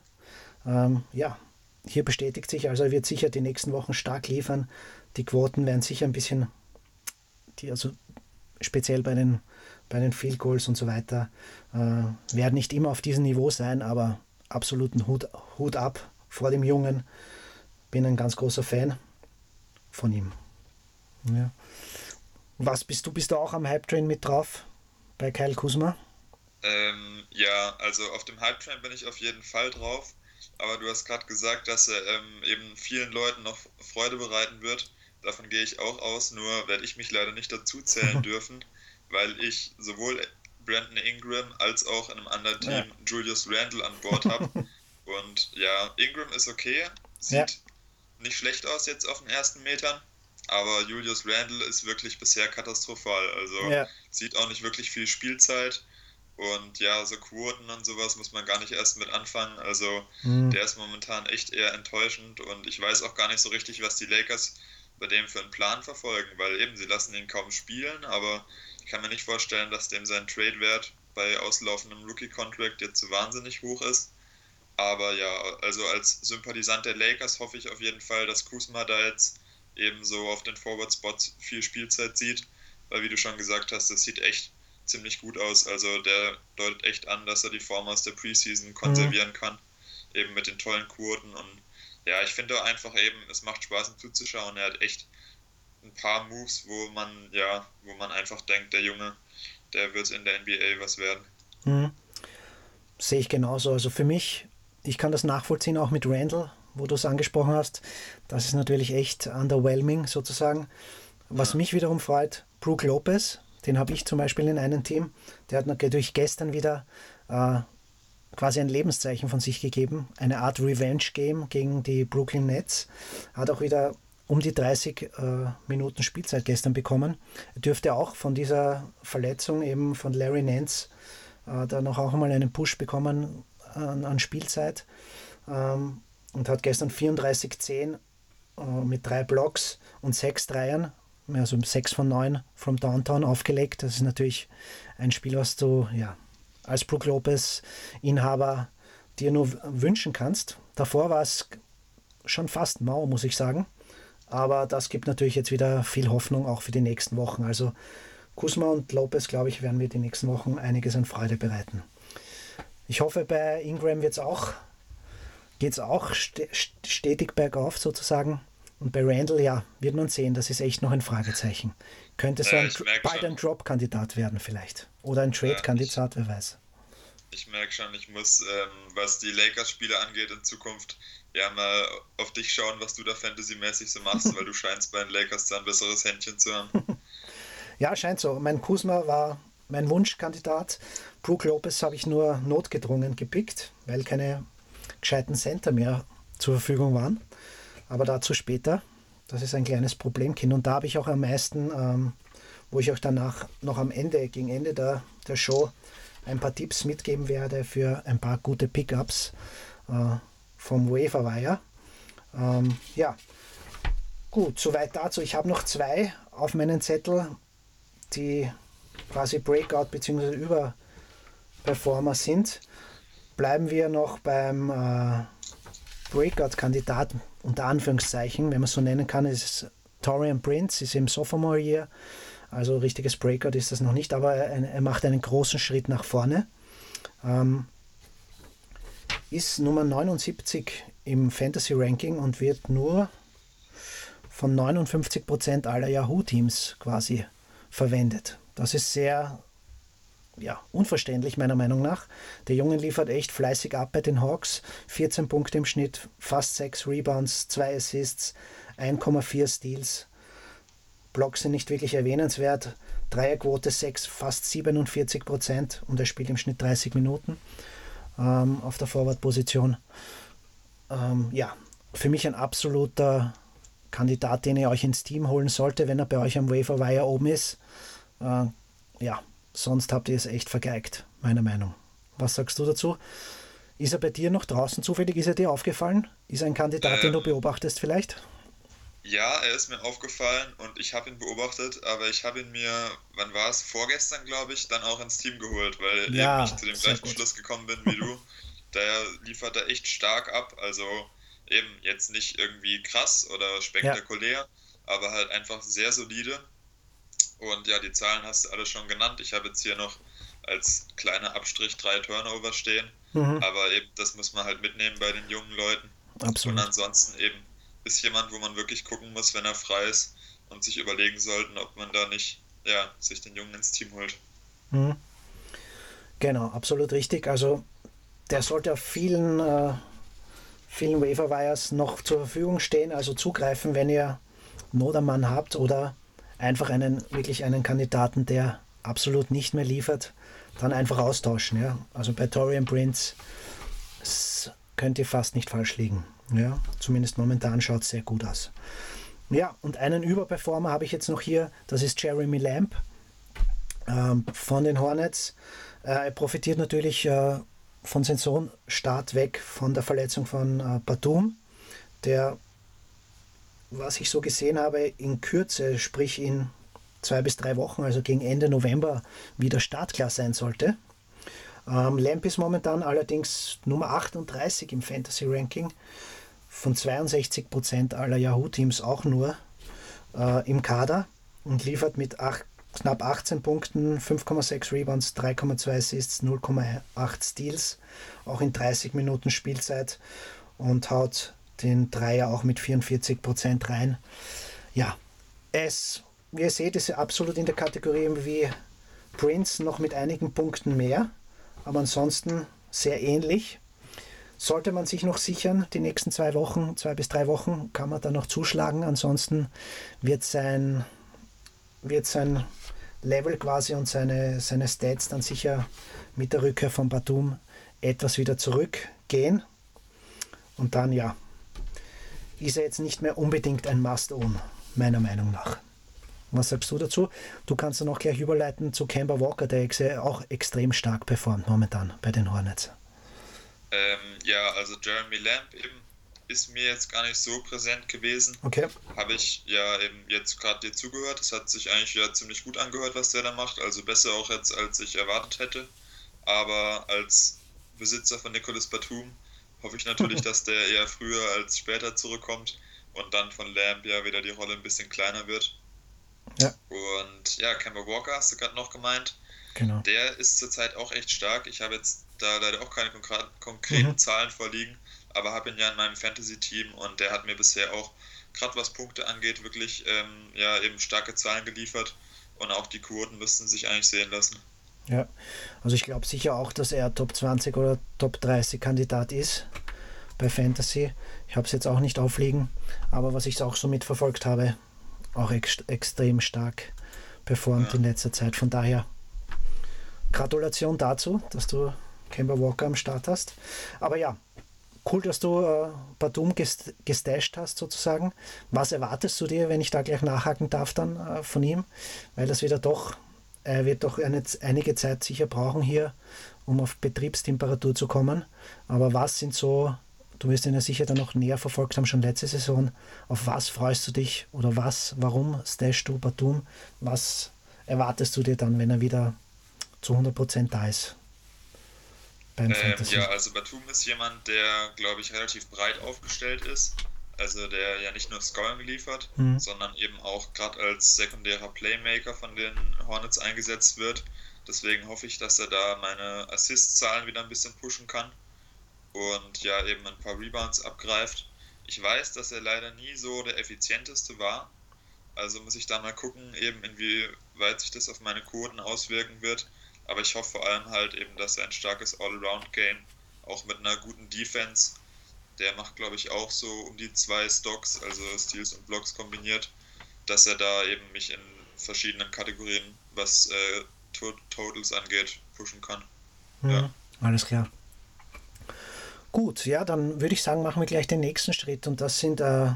Ähm, ja, hier bestätigt sich, also er wird sicher die nächsten Wochen stark liefern. Die Quoten werden sicher ein bisschen, die, also speziell bei den, bei den Field Goals und so weiter, äh, werden nicht immer auf diesem Niveau sein, aber absoluten Hut, Hut ab vor dem Jungen. Bin ein ganz großer Fan von ihm. Ja. Was bist du? Bist du auch am Hype Train mit drauf bei Kyle Kuzma? Ähm, ja, also auf dem Hype Train bin ich auf jeden Fall drauf. Aber du hast gerade gesagt, dass er ähm, eben vielen Leuten noch Freude bereiten wird. Davon gehe ich auch aus, nur werde ich mich leider nicht dazu zählen dürfen, weil ich sowohl Brandon Ingram als auch in einem anderen Team Ja. Julius Randle an Bord habe. Und ja, Ingram ist okay, sieht Ja. nicht schlecht aus jetzt auf den ersten Metern, aber Julius Randle ist wirklich bisher katastrophal. Also Ja. sieht auch nicht wirklich viel Spielzeit. Und ja, so Quoten und sowas muss man gar nicht erst mit anfangen. Also Mhm. der ist momentan echt eher enttäuschend und ich weiß auch gar nicht so richtig, was die Lakers bei dem für einen Plan verfolgen, weil eben sie lassen ihn kaum spielen, aber kann mir nicht vorstellen, dass dem sein Trade-Wert bei auslaufendem Rookie-Contract jetzt so wahnsinnig hoch ist. Aber ja, also als Sympathisant der Lakers hoffe ich auf jeden Fall, dass Kuzma da jetzt eben so auf den Forward-Spots viel Spielzeit sieht, weil wie du schon gesagt hast, das sieht echt ziemlich gut aus. Also der deutet echt an, dass er die Form aus der Preseason konservieren mhm. kann. Eben mit den tollen Quoten. Und ja, ich finde einfach eben, es macht Spaß, ihm zuzuschauen. Er hat echt ein paar Moves, wo man, ja, wo man einfach denkt, der Junge, der wird in der NBA was werden. Mhm. Sehe ich genauso. Also für mich, ich kann das nachvollziehen, auch mit Randall, wo du es angesprochen hast. Das ist natürlich echt underwhelming sozusagen. Was ja. mich wiederum freut, Brook Lopez, den habe ich zum Beispiel in einem Team. Der hat natürlich gestern wieder äh, quasi ein Lebenszeichen von sich gegeben. Eine Art Revenge-Game gegen die Brooklyn Nets. Hat auch wieder um die 30 äh, Minuten Spielzeit gestern bekommen. Er dürfte auch von dieser Verletzung eben von Larry Nance äh, da noch auch mal einen Push bekommen an, an Spielzeit. Ähm, und hat gestern 34-10 äh, mit drei Blocks und sechs Dreiern also 6 von 9 vom Downtown aufgelegt. Das ist natürlich ein Spiel, was du ja, als Brook Lopez-Inhaber dir nur wünschen kannst. Davor war es schon fast mau, muss ich sagen. Aber das gibt natürlich jetzt wieder viel Hoffnung auch für die nächsten Wochen. Also Kusma und Lopez, glaube ich, werden wir die nächsten Wochen einiges an Freude bereiten. Ich hoffe, bei Ingram wird's auch, geht es auch stetig bergauf sozusagen. Und bei Randall, ja, wird man sehen, das ist echt noch ein Fragezeichen. Könnte so ein, bald ein Drop-Kandidat werden vielleicht. Oder ein Trade-Kandidat, wer weiß. Ich merke schon, ich muss, ähm, was die Lakers-Spiele angeht, in Zukunft ja mal auf dich schauen, was du da fantasymäßig so machst, weil du scheinst bei den Lakers da ein besseres Händchen zu haben. ja, scheint so. Mein Kusma war mein Wunschkandidat. Brook Lopez habe ich nur notgedrungen gepickt, weil keine gescheiten Center mehr zur Verfügung waren. Aber dazu später. Das ist ein kleines Problemkind. Und da habe ich auch am meisten, ähm, wo ich auch danach noch am Ende, gegen Ende der, der Show, ein paar Tipps mitgeben werde für ein paar gute Pickups äh, vom Wafer Wire. Ähm, ja, gut, soweit dazu. Ich habe noch zwei auf meinen Zettel, die quasi Breakout bzw. Überperformer sind. Bleiben wir noch beim äh, Breakout-Kandidaten unter Anführungszeichen, wenn man es so nennen kann, ist Torian Prince, ist im Sophomore Year, also richtiges Breakout ist das noch nicht, aber er, er macht einen großen Schritt nach vorne. Ähm, ist Nummer 79 im Fantasy Ranking und wird nur von 59% aller Yahoo-Teams quasi verwendet. Das ist sehr ja, unverständlich meiner Meinung nach. Der Junge liefert echt fleißig ab bei den Hawks. 14 Punkte im Schnitt, fast 6 Rebounds, 2 Assists, 1,4 Steals. Blocks sind nicht wirklich erwähnenswert. Dreierquote 6, fast 47 Prozent und er spielt im Schnitt 30 Minuten ähm, auf der Forward-Position. Ähm, ja, für mich ein absoluter Kandidat, den ihr euch ins Team holen sollte, wenn er bei euch am Wafer Wire oben ist. Äh, ja, Sonst habt ihr es echt vergeigt, meiner Meinung. Was sagst du dazu? Ist er bei dir noch draußen zufällig? Ist er dir aufgefallen? Ist er ein Kandidat, ähm, den du beobachtest vielleicht? Ja, er ist mir aufgefallen und ich habe ihn beobachtet, aber ich habe ihn mir, wann war es, vorgestern glaube ich, dann auch ins Team geholt, weil ja, eben ich zu dem gleichen gut. Schluss gekommen bin wie du. Der liefert da echt stark ab, also eben jetzt nicht irgendwie krass oder spektakulär, ja. aber halt einfach sehr solide und ja, die Zahlen hast du alle schon genannt. Ich habe jetzt hier noch als kleiner Abstrich drei Turnover stehen. Mhm. Aber eben, das muss man halt mitnehmen bei den jungen Leuten. Absolut. Und ansonsten eben ist jemand, wo man wirklich gucken muss, wenn er frei ist und sich überlegen sollten, ob man da nicht ja, sich den Jungen ins Team holt. Mhm. Genau, absolut richtig. Also der sollte auf vielen, äh, vielen Waiver Wires noch zur Verfügung stehen, also zugreifen, wenn ihr Nodermann habt oder einfach einen, wirklich einen Kandidaten, der absolut nicht mehr liefert, dann einfach austauschen. Ja? Also bei Torian Prince könnt ihr fast nicht falsch liegen. Ja? Zumindest momentan schaut es sehr gut aus. Ja, und einen Überperformer habe ich jetzt noch hier, das ist Jeremy Lamb ähm, von den Hornets. Äh, er profitiert natürlich äh, von seinem Sohn Start weg von der Verletzung von äh, Batum, der was ich so gesehen habe, in Kürze, sprich in zwei bis drei Wochen, also gegen Ende November, wieder startklar sein sollte. Ähm, Lamp ist momentan allerdings Nummer 38 im Fantasy Ranking, von 62% aller Yahoo-Teams auch nur äh, im Kader und liefert mit 8, knapp 18 Punkten, 5,6 Rebounds, 3,2 Assists, 0,8 Steals, auch in 30 Minuten Spielzeit und haut den Dreier auch mit 44 Prozent rein. Ja, es, wie ihr seht, ist absolut in der Kategorie wie Prince noch mit einigen Punkten mehr, aber ansonsten sehr ähnlich. Sollte man sich noch sichern, die nächsten zwei Wochen, zwei bis drei Wochen, kann man da noch zuschlagen. Ansonsten wird sein, wird sein Level quasi und seine, seine Stats dann sicher mit der Rückkehr von Batum etwas wieder zurückgehen. Und dann ja, ist er jetzt nicht mehr unbedingt ein Must-Own, meiner Meinung nach. Was sagst du dazu? Du kannst dann auch gleich überleiten zu Kemba Walker, der auch extrem stark performt momentan bei den Hornets. Ähm, ja, also Jeremy Lamb eben ist mir jetzt gar nicht so präsent gewesen. Okay. Habe ich ja eben jetzt gerade dir zugehört. Es hat sich eigentlich ja ziemlich gut angehört, was der da macht. Also besser auch jetzt, als ich erwartet hätte. Aber als Besitzer von Nicholas Batum hoffe ich natürlich, dass der eher früher als später zurückkommt und dann von Lamb ja wieder die Rolle ein bisschen kleiner wird. Ja. Und ja, Kemba Walker hast du gerade noch gemeint. Genau. Der ist zurzeit auch echt stark. Ich habe jetzt da leider auch keine konkreten mhm. Zahlen vorliegen, aber habe ihn ja in meinem Fantasy-Team und der hat mir bisher auch, gerade was Punkte angeht, wirklich ähm, ja eben starke Zahlen geliefert und auch die Quoten müssten sich eigentlich sehen lassen. Ja, also ich glaube sicher auch, dass er Top 20 oder Top 30 Kandidat ist bei Fantasy. Ich habe es jetzt auch nicht aufliegen, aber was ich auch so mitverfolgt habe, auch ex extrem stark performt ja. in letzter Zeit. Von daher Gratulation dazu, dass du Kemba Walker am Start hast. Aber ja, cool, dass du äh, Batum gest gestasht hast sozusagen. Was erwartest du dir, wenn ich da gleich nachhaken darf dann äh, von ihm? Weil das wieder doch, er wird doch eine, einige Zeit sicher brauchen hier, um auf Betriebstemperatur zu kommen. Aber was sind so Du wirst ihn ja sicher dann noch näher verfolgt haben, schon letzte Saison. Auf was freust du dich oder was, warum stashst du Batum? Was erwartest du dir dann, wenn er wieder zu 100% da ist? Beim ähm, Ja, also Batum ist jemand, der, glaube ich, relativ breit aufgestellt ist. Also der ja nicht nur Scoring liefert, mhm. sondern eben auch gerade als sekundärer Playmaker von den Hornets eingesetzt wird. Deswegen hoffe ich, dass er da meine Assist-Zahlen wieder ein bisschen pushen kann und ja eben ein paar Rebounds abgreift. Ich weiß, dass er leider nie so der effizienteste war. Also muss ich da mal gucken, eben inwieweit sich das auf meine Quoten auswirken wird. Aber ich hoffe vor allem halt eben, dass er ein starkes All-Around-Game, auch mit einer guten Defense, der macht glaube ich auch so um die zwei Stocks, also Steals und Blocks kombiniert, dass er da eben mich in verschiedenen Kategorien, was äh, Totals angeht, pushen kann. Mhm, ja. Alles klar. Gut, ja, dann würde ich sagen, machen wir gleich den nächsten Schritt und das sind äh,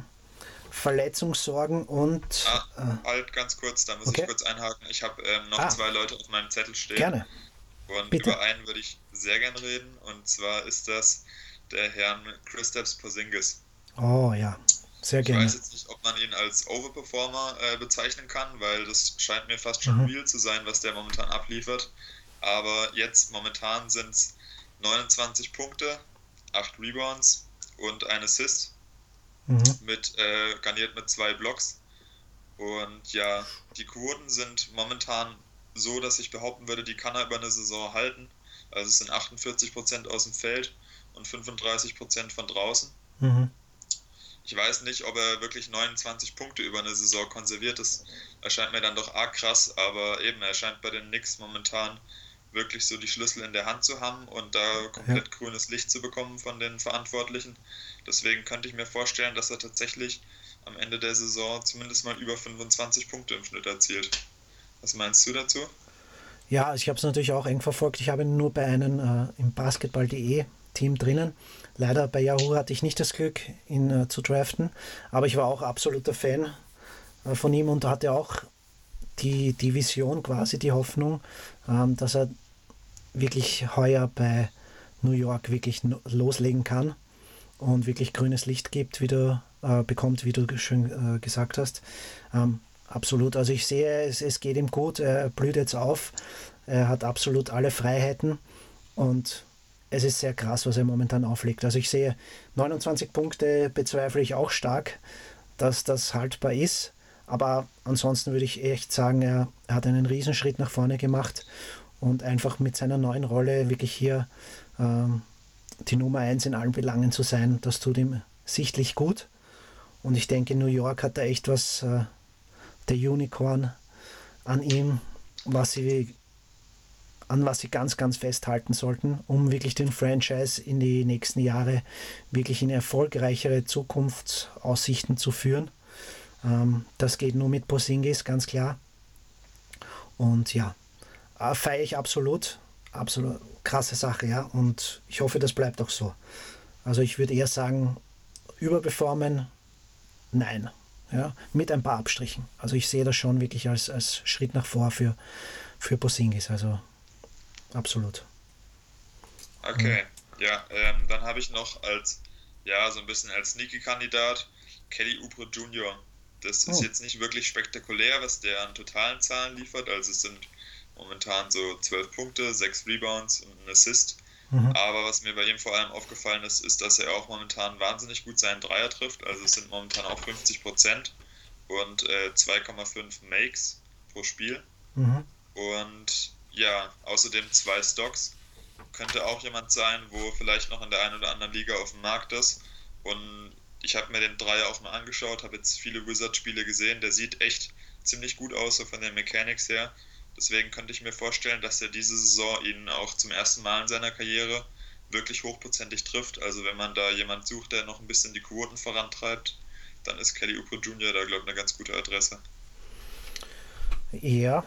Verletzungssorgen und. Ah, äh, halt ganz kurz, da muss okay. ich kurz einhaken. Ich habe ähm, noch ah, zwei Leute auf meinem Zettel stehen. Gerne. Und Bitte. über einen würde ich sehr gern reden und zwar ist das der Herrn Christaps Porzingis. Oh ja, sehr gerne. Ich weiß jetzt nicht, ob man ihn als Overperformer äh, bezeichnen kann, weil das scheint mir fast schon mhm. real zu sein, was der momentan abliefert. Aber jetzt momentan sind es 29 Punkte, 8 Rebounds und ein Assist. Mhm. Mit, äh, garniert mit zwei Blocks. Und ja, die Quoten sind momentan so, dass ich behaupten würde, die kann er über eine Saison halten. Also es sind 48% aus dem Feld und 35% von draußen. Mhm. Ich weiß nicht, ob er wirklich 29 Punkte über eine Saison konserviert. Das erscheint mir dann doch arg krass, aber eben, er scheint bei den Knicks momentan wirklich so die Schlüssel in der Hand zu haben und da komplett ja. grünes Licht zu bekommen von den Verantwortlichen. Deswegen könnte ich mir vorstellen, dass er tatsächlich am Ende der Saison zumindest mal über 25 Punkte im Schnitt erzielt. Was meinst du dazu? Ja, ich habe es natürlich auch eng verfolgt. Ich habe ihn nur bei einem äh, im Basketball.de Team drinnen. Leider bei Yahoo hatte ich nicht das Glück, ihn äh, zu draften, aber ich war auch absoluter Fan äh, von ihm und hatte auch die, die Vision, quasi die Hoffnung, ähm, dass er wirklich heuer bei New York wirklich loslegen kann und wirklich grünes Licht gibt, wie du äh, bekommt, wie du schön äh, gesagt hast. Ähm, absolut. Also ich sehe, es, es geht ihm gut, er blüht jetzt auf, er hat absolut alle Freiheiten und es ist sehr krass, was er momentan auflegt. Also ich sehe 29 Punkte bezweifle ich auch stark, dass das haltbar ist. Aber ansonsten würde ich echt sagen, er hat einen Riesenschritt nach vorne gemacht und einfach mit seiner neuen Rolle wirklich hier ähm, die Nummer eins in allen Belangen zu sein, das tut ihm sichtlich gut. Und ich denke, New York hat da echt was, äh, der Unicorn an ihm, was sie, an was sie ganz, ganz festhalten sollten, um wirklich den Franchise in die nächsten Jahre wirklich in erfolgreichere Zukunftsaussichten zu führen. Ähm, das geht nur mit Posingis, ganz klar. Und ja, äh, feiere ich absolut. Absolut krasse Sache, ja. Und ich hoffe, das bleibt auch so. Also ich würde eher sagen, überperformen, nein. Ja, mit ein paar Abstrichen. Also ich sehe das schon wirklich als, als Schritt nach vor für, für Posingis. Also absolut. Okay, ja, ähm, dann habe ich noch als, ja, so ein bisschen als Sneaky-Kandidat Kelly Oubre Jr. Das ist oh. jetzt nicht wirklich spektakulär, was der an totalen Zahlen liefert. Also es sind momentan so 12 Punkte, 6 Rebounds und ein Assist. Mhm. Aber was mir bei ihm vor allem aufgefallen ist, ist, dass er auch momentan wahnsinnig gut seinen Dreier trifft. Also es sind momentan auch 50 Prozent und äh, 2,5 Makes pro Spiel. Mhm. Und ja, außerdem zwei Stocks. Könnte auch jemand sein, wo vielleicht noch in der einen oder anderen Liga auf dem Markt ist. Und ich habe mir den Dreier auch mal angeschaut, habe jetzt viele Wizard-Spiele gesehen. Der sieht echt ziemlich gut aus, so von den Mechanics her. Deswegen könnte ich mir vorstellen, dass er diese Saison ihn auch zum ersten Mal in seiner Karriere wirklich hochprozentig trifft. Also wenn man da jemand sucht, der noch ein bisschen die Quoten vorantreibt, dann ist Kelly Upro Jr. da, glaube ich, eine ganz gute Adresse. Ja,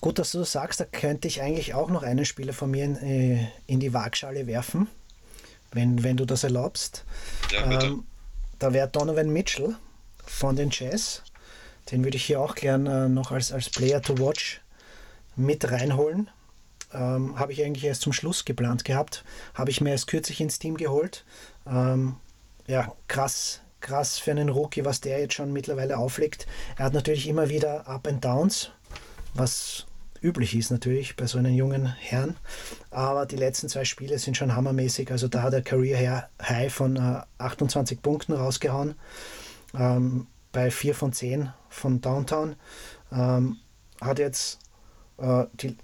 gut, dass du das sagst. Da könnte ich eigentlich auch noch einen Spieler von mir in, äh, in die Waagschale werfen, wenn, wenn du das erlaubst. Ja, bitte. Ähm, da wäre Donovan Mitchell von den Jazz. Den würde ich hier auch gern äh, noch als, als Player to watch mit reinholen. Ähm, habe ich eigentlich erst zum Schluss geplant gehabt. Habe ich mir erst kürzlich ins Team geholt. Ähm, ja, krass, krass für einen Rookie, was der jetzt schon mittlerweile auflegt. Er hat natürlich immer wieder Up and Downs, was üblich ist natürlich bei so einem jungen Herrn. Aber die letzten zwei Spiele sind schon hammermäßig. Also da hat er Career High von äh, 28 Punkten rausgehauen. Ähm, bei 4 von 10 von Downtown. Ähm, hat jetzt äh, die,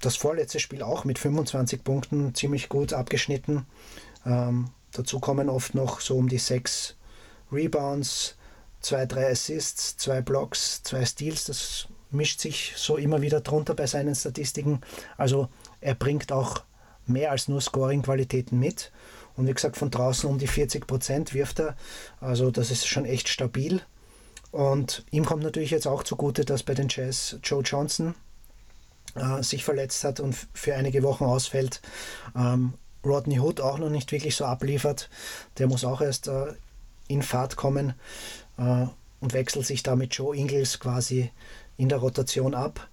das vorletzte Spiel auch mit 25 Punkten ziemlich gut abgeschnitten. Ähm, dazu kommen oft noch so um die sechs Rebounds, zwei, drei Assists, zwei Blocks, zwei Steals. Das mischt sich so immer wieder drunter bei seinen Statistiken. Also er bringt auch mehr als nur Scoring-Qualitäten mit. Und wie gesagt, von draußen um die 40 Prozent wirft er. Also das ist schon echt stabil. Und ihm kommt natürlich jetzt auch zugute, dass bei den Jazz Joe Johnson äh, sich verletzt hat und für einige Wochen ausfällt. Ähm, Rodney Hood auch noch nicht wirklich so abliefert. Der muss auch erst äh, in Fahrt kommen äh, und wechselt sich da mit Joe Ingles quasi in der Rotation ab.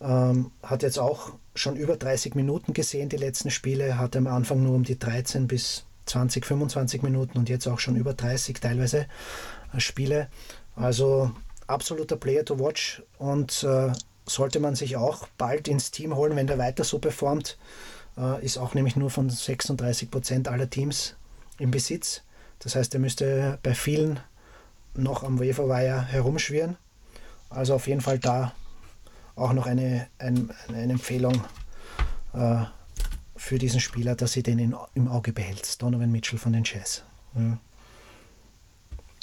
Ähm, hat jetzt auch schon über 30 Minuten gesehen, die letzten Spiele. Hatte am Anfang nur um die 13 bis 20, 25 Minuten und jetzt auch schon über 30 teilweise äh, Spiele. Also absoluter Player to watch und äh, sollte man sich auch bald ins Team holen, wenn der weiter so performt. Äh, ist auch nämlich nur von 36 Prozent aller Teams im Besitz. Das heißt, er müsste bei vielen noch am Waferwire herumschwirren. Also auf jeden Fall da auch noch eine, ein, eine Empfehlung äh, für diesen Spieler, dass sie den in, im Auge behält. Donovan Mitchell von den Jazz. Ja.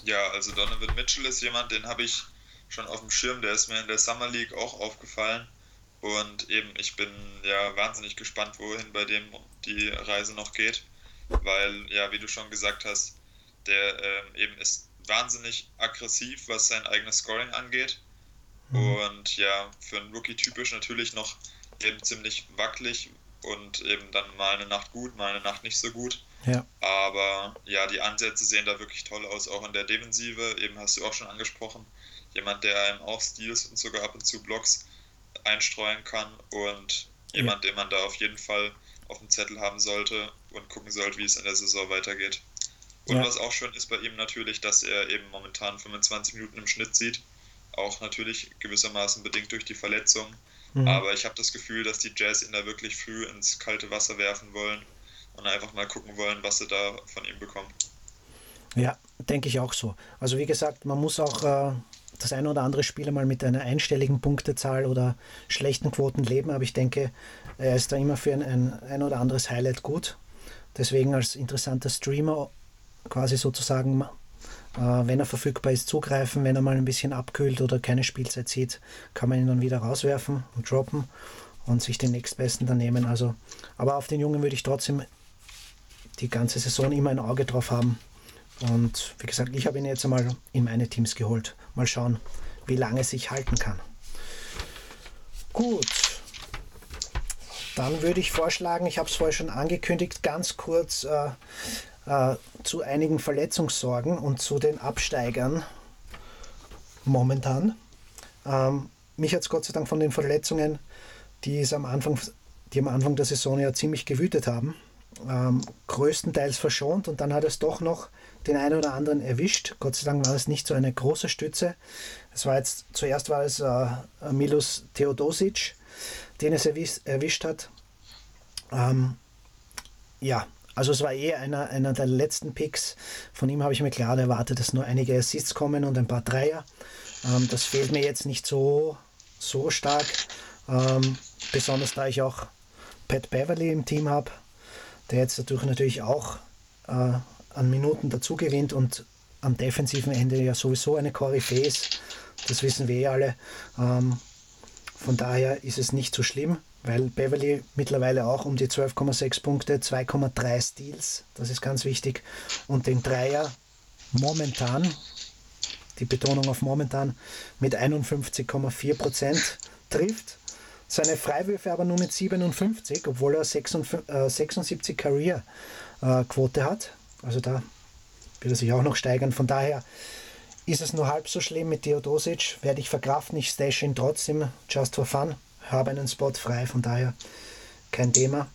ja, also Donovan Mitchell ist jemand, den habe ich schon auf dem Schirm. Der ist mir in der Summer League auch aufgefallen. Und eben, ich bin ja wahnsinnig gespannt, wohin bei dem die Reise noch geht. Weil, ja, wie du schon gesagt hast, der ähm, eben ist wahnsinnig aggressiv, was sein eigenes Scoring angeht. Mhm. Und ja, für einen Rookie typisch natürlich noch eben ziemlich wackelig und eben dann mal eine Nacht gut, mal eine Nacht nicht so gut. Ja. Aber ja, die Ansätze sehen da wirklich toll aus, auch in der Defensive. Eben hast du auch schon angesprochen jemand, der einem auch Steals und sogar ab und zu Blocks einstreuen kann und jemand, den man da auf jeden Fall auf dem Zettel haben sollte und gucken sollte, wie es in der Saison weitergeht. Und ja. was auch schön ist bei ihm natürlich, dass er eben momentan 25 Minuten im Schnitt sieht. Auch natürlich gewissermaßen bedingt durch die Verletzung. Mhm. Aber ich habe das Gefühl, dass die Jazz ihn da wirklich früh ins kalte Wasser werfen wollen und einfach mal gucken wollen, was sie da von ihm bekommen. Ja, denke ich auch so. Also wie gesagt, man muss auch äh, das eine oder andere Spiel mal mit einer einstelligen Punktezahl oder schlechten Quoten leben, aber ich denke, er ist da immer für ein, ein, ein oder anderes Highlight gut. Deswegen als interessanter Streamer quasi sozusagen, äh, wenn er verfügbar ist, zugreifen. Wenn er mal ein bisschen abkühlt oder keine Spielzeit sieht, kann man ihn dann wieder rauswerfen und droppen und sich den nächstbesten dann nehmen. Also, aber auf den Jungen würde ich trotzdem die ganze Saison immer ein Auge drauf haben. Und wie gesagt, ich habe ihn jetzt einmal in meine Teams geholt. Mal schauen, wie lange es sich halten kann. Gut. Dann würde ich vorschlagen, ich habe es vorher schon angekündigt, ganz kurz äh, äh, zu einigen Verletzungssorgen und zu den Absteigern momentan. Ähm, mich hat es Gott sei Dank von den Verletzungen, die es am Anfang, die am Anfang der Saison ja ziemlich gewütet haben, ähm, größtenteils verschont und dann hat es doch noch den einen oder anderen erwischt. Gott sei Dank war es nicht so eine große Stütze. Es war jetzt, zuerst war es äh, Milos Theodosic, den es erwisch, erwischt hat. Ähm, ja, also es war eh einer, einer der letzten Picks. Von ihm habe ich mir klar erwartet, dass nur einige Assists kommen und ein paar Dreier. Ähm, das fehlt mir jetzt nicht so, so stark. Ähm, besonders da ich auch Pat Beverly im Team habe, der jetzt dadurch natürlich auch äh, an Minuten dazu gewinnt und am defensiven Ende ja sowieso eine Koryphäe ist. Das wissen wir eh alle. Ähm, von daher ist es nicht so schlimm, weil Beverly mittlerweile auch um die 12,6 Punkte, 2,3 Steals, das ist ganz wichtig, und den Dreier momentan, die Betonung auf momentan, mit 51,4 Prozent trifft. Seine Freiwürfe aber nur mit 57, obwohl er 76, äh, 76 Career-Quote äh, hat. Also da wird er sich auch noch steigern. Von daher ist es nur halb so schlimm mit Theodosic. Werde ich verkraften. Ich stash ihn trotzdem, just for fun. Habe einen Spot frei, von daher kein Thema.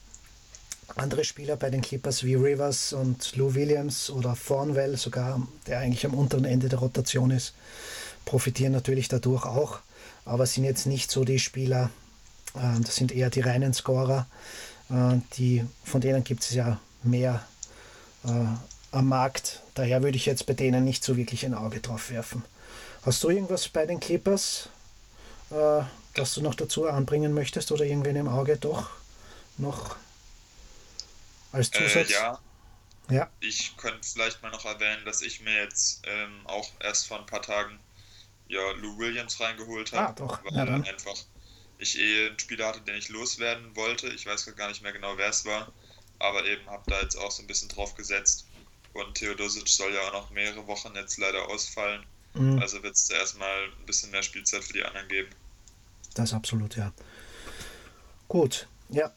Andere Spieler bei den Clippers wie Rivers und Lou Williams oder Thornwell sogar, der eigentlich am unteren Ende der Rotation ist, profitieren natürlich dadurch auch, aber sind jetzt nicht so die Spieler, äh, das sind eher die reinen Scorer, äh, die, von denen gibt es ja mehr am Markt. Daher würde ich jetzt bei denen nicht so wirklich ein Auge drauf werfen. Hast du irgendwas bei den Clippers, äh, das du noch dazu anbringen möchtest oder irgendwen im Auge doch noch als äh, Zusatz? Äh, ja. ja. Ich könnte vielleicht mal noch erwähnen, dass ich mir jetzt ähm, auch erst vor ein paar Tagen ja, Lou Williams reingeholt habe. Ah, doch. Weil ja, einfach ich eh einen Spieler hatte, den ich loswerden wollte. Ich weiß gar nicht mehr genau, wer es war aber eben habe da jetzt auch so ein bisschen drauf gesetzt. Und Theodosic soll ja auch noch mehrere Wochen jetzt leider ausfallen. Mhm. Also wird es da erstmal ein bisschen mehr Spielzeit für die anderen geben. Das absolut, ja. Gut, ja.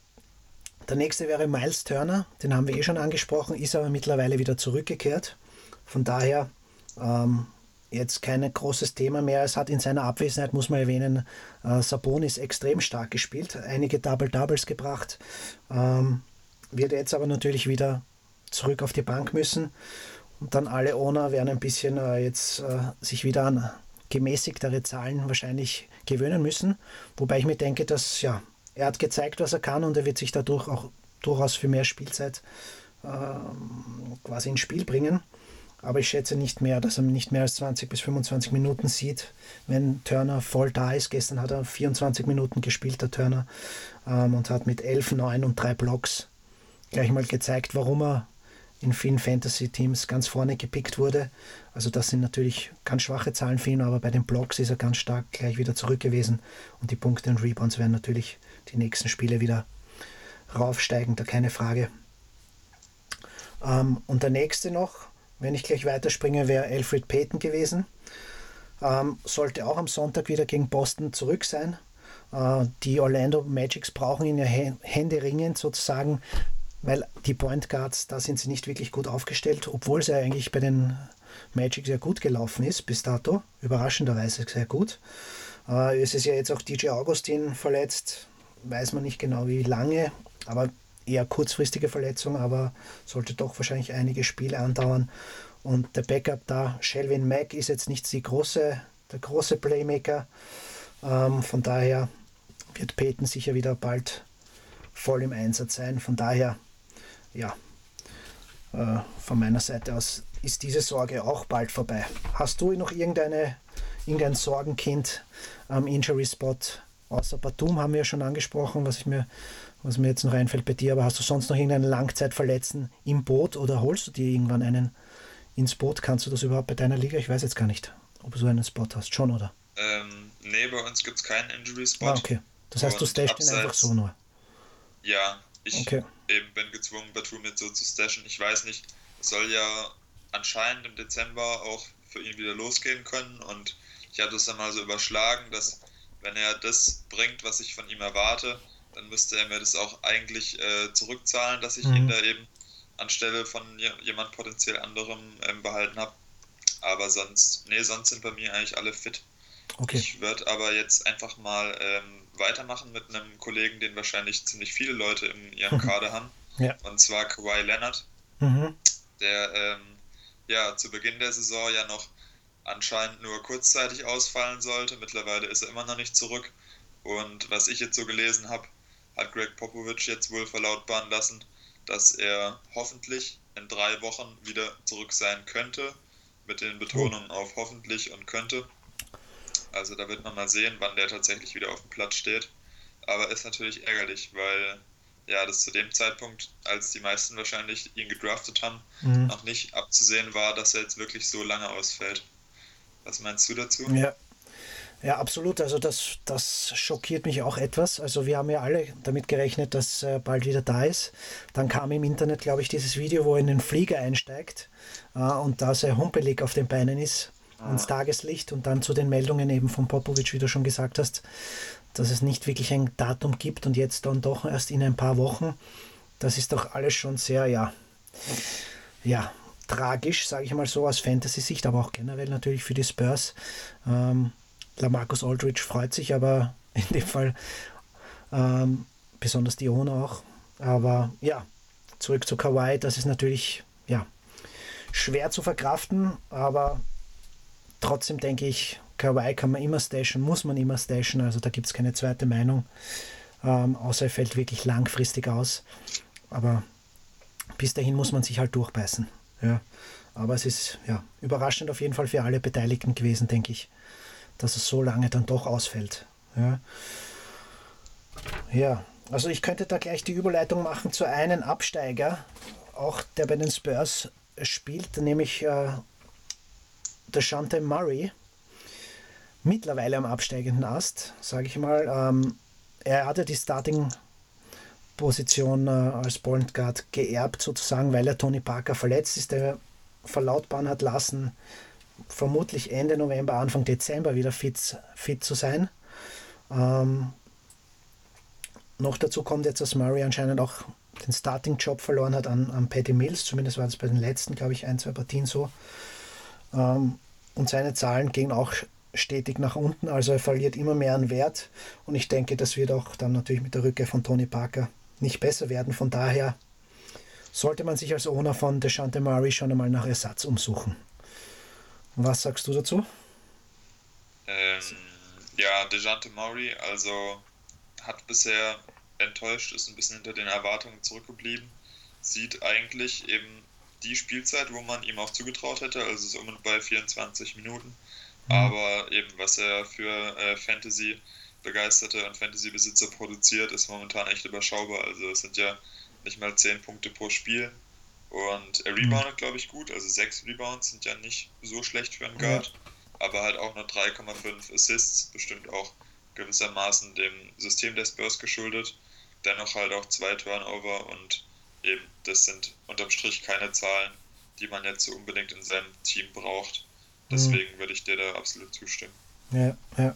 Der nächste wäre Miles Turner, den haben wir eh schon angesprochen, ist aber mittlerweile wieder zurückgekehrt. Von daher ähm, jetzt kein großes Thema mehr. Es hat in seiner Abwesenheit, muss man erwähnen, äh, Sabonis extrem stark gespielt, einige Double-Doubles gebracht. Ähm, wird jetzt aber natürlich wieder zurück auf die Bank müssen. Und dann alle Owner werden ein bisschen äh, jetzt äh, sich wieder an gemäßigtere Zahlen wahrscheinlich gewöhnen müssen. Wobei ich mir denke, dass ja, er hat gezeigt, was er kann und er wird sich dadurch auch durchaus für mehr Spielzeit äh, quasi ins Spiel bringen. Aber ich schätze nicht mehr, dass er nicht mehr als 20 bis 25 Minuten sieht, wenn Turner voll da ist. Gestern hat er 24 Minuten gespielt, der Turner, ähm, und hat mit 11, 9 und 3 Blocks gleich mal gezeigt, warum er in vielen Fantasy-Teams ganz vorne gepickt wurde. Also das sind natürlich ganz schwache Zahlen für ihn, aber bei den Blocks ist er ganz stark gleich wieder zurück gewesen und die Punkte und Rebounds werden natürlich die nächsten Spiele wieder raufsteigen, da keine Frage. Ähm, und der nächste noch, wenn ich gleich weiterspringe, wäre Alfred Payton gewesen. Ähm, sollte auch am Sonntag wieder gegen Boston zurück sein. Äh, die Orlando Magics brauchen ihn ja händeringend sozusagen weil die Point Guards, da sind sie nicht wirklich gut aufgestellt, obwohl ja eigentlich bei den Magic sehr gut gelaufen ist, bis dato, überraschenderweise sehr gut. Äh, es ist ja jetzt auch DJ Augustin verletzt, weiß man nicht genau wie lange, aber eher kurzfristige Verletzung, aber sollte doch wahrscheinlich einige Spiele andauern. Und der Backup da, Shelvin Mack, ist jetzt nicht die große, der große Playmaker. Ähm, von daher wird Peyton sicher wieder bald voll im Einsatz sein. Von daher ja, äh, von meiner Seite aus ist diese Sorge auch bald vorbei. Hast du noch irgendeine, irgendein Sorgenkind am Injury Spot? Außer Batum haben wir ja schon angesprochen, was ich mir, was mir jetzt noch einfällt bei dir. Aber hast du sonst noch irgendeinen Langzeitverletzten im Boot oder holst du dir irgendwann einen ins Boot? Kannst du das überhaupt bei deiner Liga? Ich weiß jetzt gar nicht, ob du so einen Spot hast. Schon, oder? Ähm, nee, bei uns gibt es keinen Injury Spot. Ah, okay. Das heißt, du stashst ihn einfach so nur. Ja, ich Okay. eben bin gezwungen, Batum jetzt so zu stashen. Ich weiß nicht, es soll ja anscheinend im Dezember auch für ihn wieder losgehen können und ich habe das dann mal so überschlagen, dass wenn er das bringt, was ich von ihm erwarte, dann müsste er mir das auch eigentlich äh, zurückzahlen, dass ich Mhm. ihn da eben anstelle von je- jemand potenziell anderem ähm, behalten habe. Aber sonst, nee, sonst sind bei mir eigentlich alle fit. Okay. Ich würde aber jetzt einfach mal ähm, weitermachen mit einem Kollegen, den wahrscheinlich ziemlich viele Leute in ihrem Kader haben. Ja. Und zwar Kawhi Leonard, Mhm. der ähm, ja zu Beginn der Saison ja noch anscheinend nur kurzzeitig ausfallen sollte. Mittlerweile ist er immer noch nicht zurück. Und was ich jetzt so gelesen habe, hat Greg Popovich jetzt wohl verlautbaren lassen, dass er hoffentlich in drei Wochen wieder zurück sein könnte. Mit den Betonungen auf hoffentlich und könnte. Also da wird man mal sehen, wann der tatsächlich wieder auf dem Platz steht. Aber ist natürlich ärgerlich, weil ja, das zu dem Zeitpunkt, als die meisten wahrscheinlich ihn gedraftet haben, Mhm. noch nicht abzusehen war, dass er jetzt wirklich so lange ausfällt. Was meinst du dazu? Ja. Ja, absolut. Also das, das schockiert mich auch etwas. Also wir haben ja alle damit gerechnet, dass er bald wieder da ist. Dann kam im Internet, glaube ich, dieses Video, wo er in den Flieger einsteigt äh, und da sehr humpelig auf den Beinen ist, ans Tageslicht und dann zu den Meldungen eben von Popovic, wie du schon gesagt hast, dass es nicht wirklich ein Datum gibt und jetzt dann doch erst in ein paar Wochen. Das ist doch alles schon sehr, ja, ja, tragisch, sage ich mal so aus Fantasy-Sicht, aber auch generell natürlich für die Spurs. Ähm, Lamarcus Aldridge freut sich, aber in dem Fall ähm, besonders die Owner auch. Aber ja, zurück zu Kawhi, das ist natürlich ja, schwer zu verkraften, aber trotzdem denke ich, Kawhi kann man immer stashen, muss man immer stashen, also da gibt es keine zweite Meinung, ähm, außer er fällt wirklich langfristig aus. Aber bis dahin muss man sich halt durchbeißen. Ja. Aber es ist ja, überraschend auf jeden Fall für alle Beteiligten gewesen, denke ich, dass es so lange dann doch ausfällt. Ja, ja also ich könnte da gleich die Überleitung machen zu einem Absteiger, auch der bei den Spurs spielt, nämlich äh, der Shante Murray. Mittlerweile am absteigenden Ast, sage ich mal. Ähm, er hatte die Starting Position äh, als Point Guard geerbt, sozusagen, weil er Tony Parker verletzt ist, der verlautbaren hat lassen, vermutlich Ende November, Anfang Dezember wieder fit, fit zu sein. Ähm, noch dazu kommt jetzt, dass Murray anscheinend auch den Starting-Job verloren hat an, an Patty Mills, zumindest war das bei den letzten, glaube ich, ein, zwei Partien so. Ähm, und seine Zahlen gehen auch stetig nach unten, also er verliert immer mehr an Wert und ich denke, das wird auch dann natürlich mit der Rückkehr von Tony Parker nicht besser werden. Von daher sollte man sich als Owner von Deshante Murray schon einmal nach Ersatz umsuchen. Was sagst du dazu? Ähm, ja, Dejante Murray, also hat bisher enttäuscht, ist ein bisschen hinter den Erwartungen zurückgeblieben. Sieht eigentlich eben die Spielzeit, wo man ihm auch zugetraut hätte, also so um bei 24 Minuten. Aber eben, was er für äh, Fantasy begeisterte und Fantasy-Besitzer produziert, ist momentan echt überschaubar. Also es sind ja nicht mal 10 Punkte pro Spiel. Und er reboundet, glaube ich, gut. Also 6 Rebounds sind ja nicht so schlecht für einen Guard. Aber halt auch nur 3,5 Assists, bestimmt auch gewissermaßen dem System der Spurs geschuldet. Dennoch halt auch zwei Turnover und eben, das sind unterm Strich keine Zahlen, die man jetzt so unbedingt in seinem Team braucht. Deswegen würde ich dir da absolut zustimmen. Ja, ja.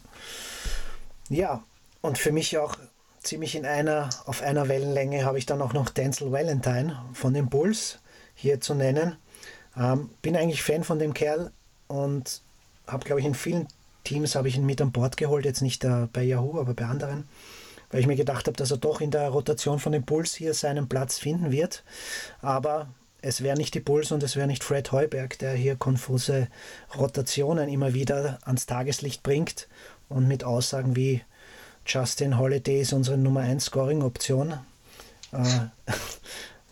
Ja, und für mich auch ziemlich in einer, auf einer Wellenlänge habe ich dann auch noch Denzel Valentine von den Bulls hier zu nennen. Ähm, bin eigentlich Fan von dem Kerl und habe, glaube ich, in vielen Teams habe ich ihn mit an Bord geholt, jetzt nicht äh, bei Yahoo, aber bei anderen, weil ich mir gedacht habe, dass er doch in der Rotation von den Bulls hier seinen Platz finden wird. Aber es wäre nicht die Bulls und es wäre nicht Fred Heuberg, der hier konfuse Rotationen immer wieder ans Tageslicht bringt und mit Aussagen wie Justin Holiday ist unsere Nummer 1 Scoring-Option, äh,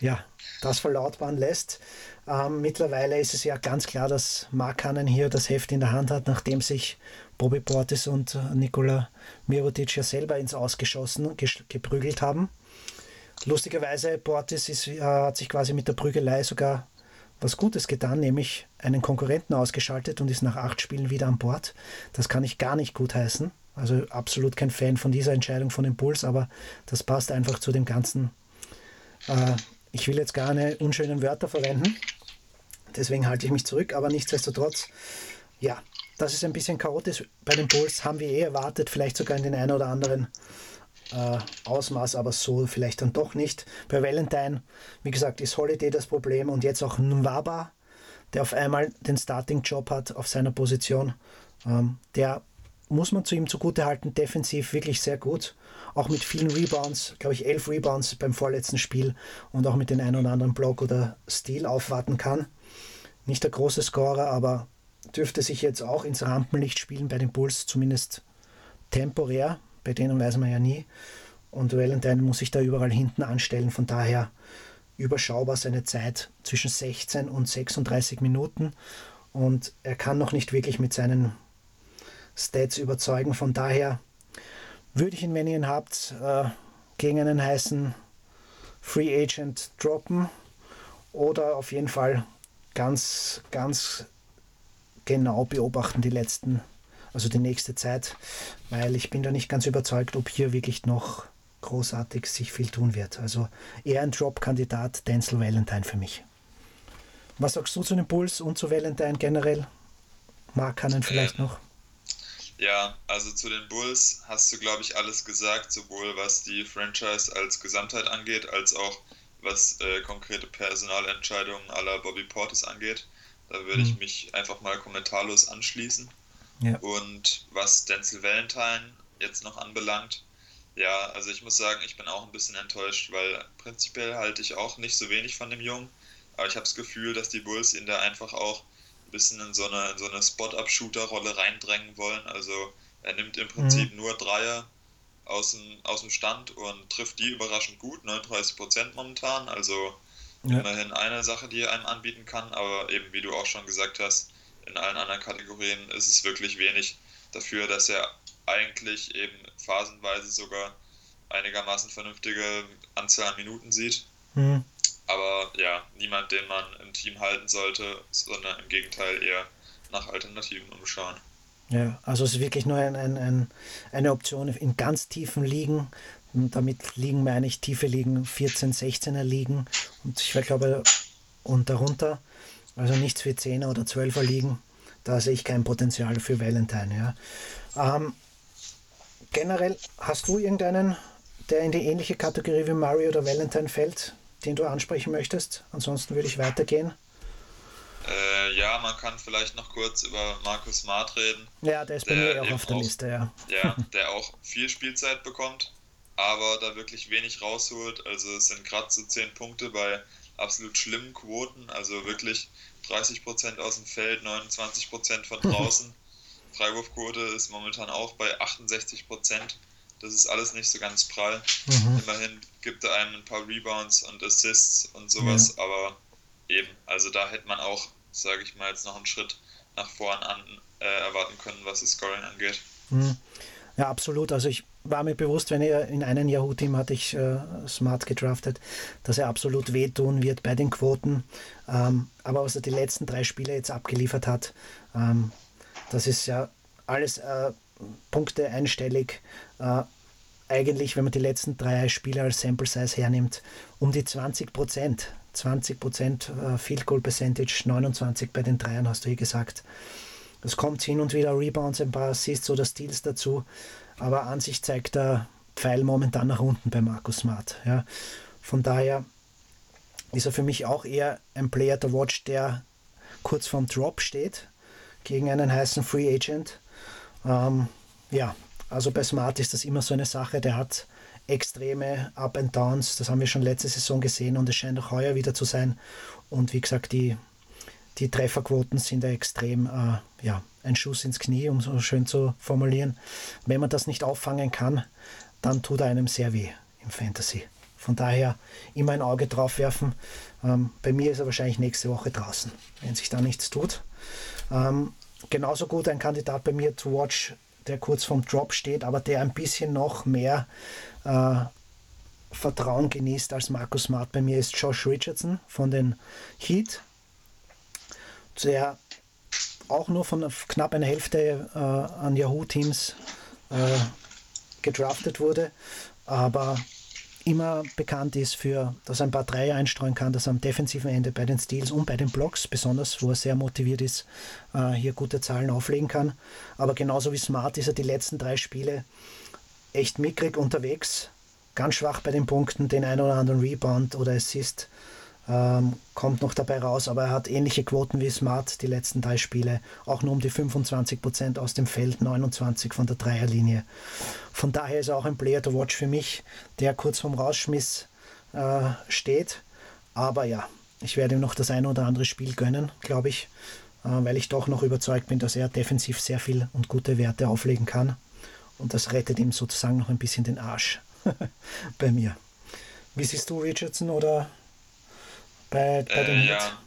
ja, das verlautbaren lässt. Ähm, mittlerweile ist es ja ganz klar, dass Mark Hannen hier das Heft in der Hand hat, nachdem sich Bobby Portis und äh, Nikola Mirotic ja selber ins Ausgeschossen geprügelt haben. Lustigerweise, Portis ist, äh, hat sich quasi mit der Prügelei sogar was Gutes getan, nämlich einen Konkurrenten ausgeschaltet und ist nach acht Spielen wieder an Bord. Das kann ich gar nicht gut heißen. Also absolut kein Fan von dieser Entscheidung von Bulls, aber das passt einfach zu dem Ganzen. Äh, ich will jetzt gar keine unschönen Wörter verwenden, deswegen halte ich mich zurück, aber nichtsdestotrotz, ja, das ist ein bisschen chaotisch bei den Bulls, haben wir eh erwartet, vielleicht sogar in den einen oder anderen äh, Ausmaß, aber so vielleicht dann doch nicht. Bei Valentine, wie gesagt, ist Holiday das Problem und jetzt auch Nwaba, der auf einmal den Starting-Job hat auf seiner Position. Ähm, der muss man zu ihm zugute halten, defensiv wirklich sehr gut. Auch mit vielen Rebounds, glaube ich, elf Rebounds beim vorletzten Spiel und auch mit den einen oder anderen Block oder Steal aufwarten kann. Nicht der große Scorer, aber dürfte sich jetzt auch ins Rampenlicht spielen bei den Bulls, zumindest temporär. Bei denen weiß man ja nie. Und Valentine muss sich da überall hinten anstellen. Von daher überschaubar seine Zeit zwischen 16 und 36 Minuten. Und er kann noch nicht wirklich mit seinen Stats überzeugen. Von daher würde ich ihn, wenn ihr ihn habt, äh, gegen einen heißen Free Agent droppen oder auf jeden Fall ganz, ganz genau beobachten die letzten also die nächste Zeit, weil ich bin da nicht ganz überzeugt, ob hier wirklich noch großartig sich viel tun wird. Also eher ein Drop-Kandidat Denzel Valentine für mich. Was sagst du zu den Bulls und zu Valentine generell? Mark Hannen vielleicht noch? Ja, also zu den Bulls hast du, glaube ich, alles gesagt, sowohl was die Franchise als Gesamtheit angeht, als auch was äh, konkrete Personalentscheidungen aller Bobby Portis angeht. Da würde mhm. ich mich einfach mal kommentarlos anschließen. Ja. Und was Denzel Valentine jetzt noch anbelangt, ja, also ich muss sagen, ich bin auch ein bisschen enttäuscht, weil prinzipiell halte ich auch nicht so wenig von dem Jungen, aber ich habe das Gefühl, dass die Bulls ihn da einfach auch ein bisschen in so eine, in so eine Spot-Up-Shooter-Rolle reindrängen wollen. Also er nimmt im Prinzip mhm. nur Dreier aus dem, aus dem Stand und trifft die überraschend gut, 39 Prozent momentan. Also ja. immerhin eine Sache, die er einem anbieten kann, aber eben wie du auch schon gesagt hast, in allen anderen Kategorien ist es wirklich wenig dafür, dass er eigentlich eben phasenweise sogar einigermaßen vernünftige Anzahl an Minuten sieht. Mhm. Aber ja, niemand, den man im Team halten sollte, sondern im Gegenteil eher nach Alternativen umschauen. Ja, also es ist wirklich nur ein, ein, ein, eine Option in ganz tiefen Ligen. Und damit liegen meine ich tiefe Ligen, 14, 16er Ligen. Und ich glaube, und darunter also nichts für 10er oder 12er liegen. Da sehe ich kein Potenzial für Valentine. Ja. Ähm, generell, hast du irgendeinen, der in die ähnliche Kategorie wie Mario oder Valentine fällt, den du ansprechen möchtest? Ansonsten würde ich weitergehen. Äh, ja, man kann vielleicht noch kurz über Markus Smart reden. Ja, der ist bei mir auch auf der auch, Liste, ja. Ja, der auch viel Spielzeit bekommt, aber da wirklich wenig rausholt. Also es sind gerade so 10 Punkte bei absolut schlimmen Quoten, also wirklich 30% aus dem Feld, 29% von draußen. Freiwurfquote ist momentan auch bei 68%. Das ist alles nicht so ganz prall. Mhm. Immerhin gibt er einem ein paar Rebounds und Assists und sowas, ja. aber eben, also da hätte man auch, sage ich mal, jetzt noch einen Schritt nach vorn an äh, erwarten können, was das Scoring angeht. Mhm. Ja, absolut. Also ich war mir bewusst, wenn er in einem Yahoo-Team hatte ich äh, Smart gedraftet, dass er absolut wehtun wird bei den Quoten. Ähm, aber was er die letzten drei Spiele jetzt abgeliefert hat, ähm, das ist ja alles äh, Punkte einstellig. Äh, eigentlich, wenn man die letzten drei Spiele als Sample Size hernimmt, um die 20 Prozent. 20 Prozent äh, Field Goal Percentage, 29 bei den Dreiern, hast du hier gesagt. Es kommt hin und wieder Rebounds, ein paar Assists oder Steals dazu, aber an sich zeigt der Pfeil momentan nach unten bei Markus Smart. Ja. Von daher ist er für mich auch eher ein Player to watch, der kurz vorm Drop steht gegen einen heißen Free Agent. Ähm, ja, also bei Smart ist das immer so eine Sache, der hat extreme Up and Downs, das haben wir schon letzte Saison gesehen und es scheint auch heuer wieder zu sein. Und wie gesagt, die die Trefferquoten sind ja extrem, äh, ja, ein Schuss ins Knie, um so schön zu formulieren. Wenn man das nicht auffangen kann, dann tut er einem sehr weh im Fantasy. Von daher immer ein Auge drauf werfen. Ähm, bei mir ist er wahrscheinlich nächste Woche draußen, wenn sich da nichts tut. Ähm, genauso gut ein Kandidat bei mir to watch, der kurz vorm Drop steht, aber der ein bisschen noch mehr äh, Vertrauen genießt als Markus Smart. Bei mir ist Josh Richardson von den Heat, der auch nur von knapp einer Hälfte äh, an Yahoo-Teams äh, gedraftet wurde, aber immer bekannt ist für, dass er ein paar Dreier einstreuen kann, dass er am defensiven Ende bei den Steals und bei den Blocks, besonders wo er sehr motiviert ist, äh, hier gute Zahlen auflegen kann. Aber genauso wie Smart ist er die letzten drei Spiele echt mickrig unterwegs, ganz schwach bei den Punkten, den einen oder anderen Rebound oder Assist ähm, kommt noch dabei raus, aber er hat ähnliche Quoten wie Smart die letzten drei Spiele, auch nur um die 25% aus dem Feld, 29 von der Dreierlinie. Von daher ist er auch ein Player to watch für mich, der kurz vorm Rausschmiss äh, steht. Aber ja, ich werde ihm noch das eine oder andere Spiel gönnen, glaube ich, äh, weil ich doch noch überzeugt bin, dass er defensiv sehr viel und gute Werte auflegen kann. Und das rettet ihm sozusagen noch ein bisschen den Arsch bei mir. Wie siehst du Richardson oder bei, bei äh, Ja,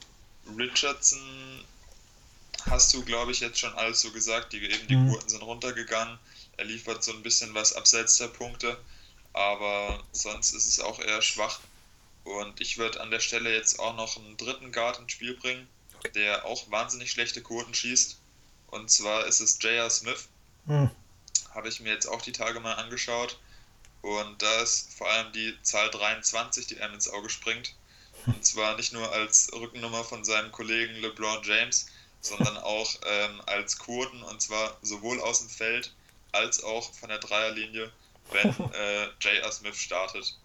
Richardson hast du, glaube ich, jetzt schon alles so gesagt. Die, eben die mhm. Quoten sind runtergegangen. Er liefert so ein bisschen was abseits der Punkte, aber sonst ist es auch eher schwach. Und ich würde an der Stelle jetzt auch noch einen dritten Guard ins Spiel bringen, der auch wahnsinnig schlechte Quoten schießt. Und zwar ist es J.R. Smith. Mhm. Habe ich mir jetzt auch die Tage mal angeschaut. Und da ist vor allem die Zahl 23, die einem ins Auge springt. Und zwar nicht nur als Rückennummer von seinem Kollegen LeBron James, sondern auch ähm, als Quoten und zwar sowohl aus dem Feld als auch von der Dreierlinie, wenn äh, J.R. Smith startet.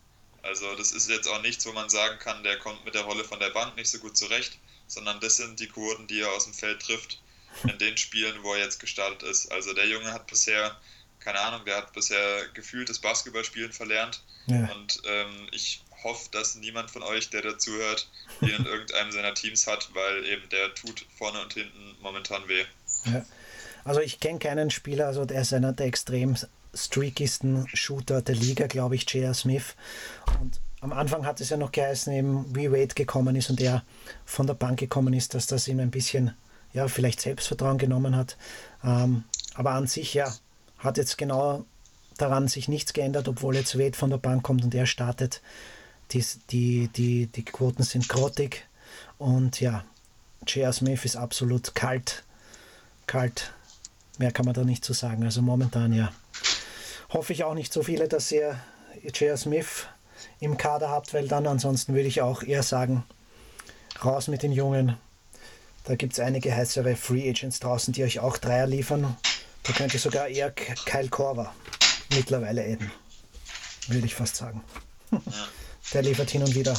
Also das ist jetzt auch nichts, wo man sagen kann, der kommt mit der Rolle von der Bank nicht so gut zurecht, sondern das sind die Quoten, die er aus dem Feld trifft in den Spielen, wo er jetzt gestartet ist. Also der Junge hat bisher, keine Ahnung, der hat bisher gefühltes Basketballspielen verlernt ja. und ähm, ich hoffe, dass niemand von euch, der dazuhört, ihn in irgendeinem seiner Teams hat, weil eben der tut vorne und hinten momentan weh. Ja. Also ich kenne keinen Spieler, also der ist einer der extrem streakigsten Shooter der Liga, glaube ich, J.R. Smith. Und am Anfang hat es ja noch geheißen, eben wie Wade gekommen ist und er von der Bank gekommen ist, dass das ihm ein bisschen, ja, vielleicht Selbstvertrauen genommen hat. Ähm, aber an sich, ja, hat jetzt genau daran sich nichts geändert, obwohl jetzt Wade von der Bank kommt und er startet. Die, die, die, die Quoten sind grottig und ja, J.R. Smith ist absolut kalt. Kalt. Mehr kann man da nicht zu so sagen. Also momentan ja. Hoffe ich auch nicht so viele, dass ihr J.R. Smith im Kader habt, weil dann ansonsten würde ich auch eher sagen, raus mit den Jungen. Da gibt es einige heißere Free Agents draußen, die euch auch Dreier liefern. Da könnte sogar eher Kyle Korver mittlerweile enden. Würde ich fast sagen. Der liefert hin und wieder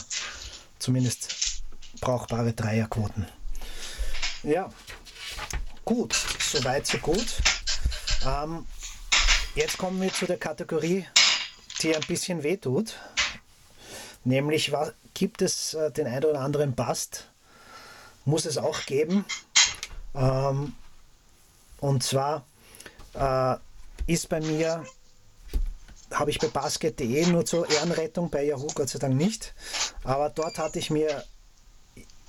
zumindest brauchbare Dreierquoten. Ja, gut, soweit, so gut. Ähm, jetzt kommen wir zu der Kategorie, die ein bisschen wehtut. Nämlich, was, gibt es äh, den einen oder anderen Bast? Muss es auch geben. Ähm, und zwar äh, ist bei mir habe ich bei basket.de nur zur Ehrenrettung, bei Yahoo Gott sei Dank nicht. Aber dort hatte ich mir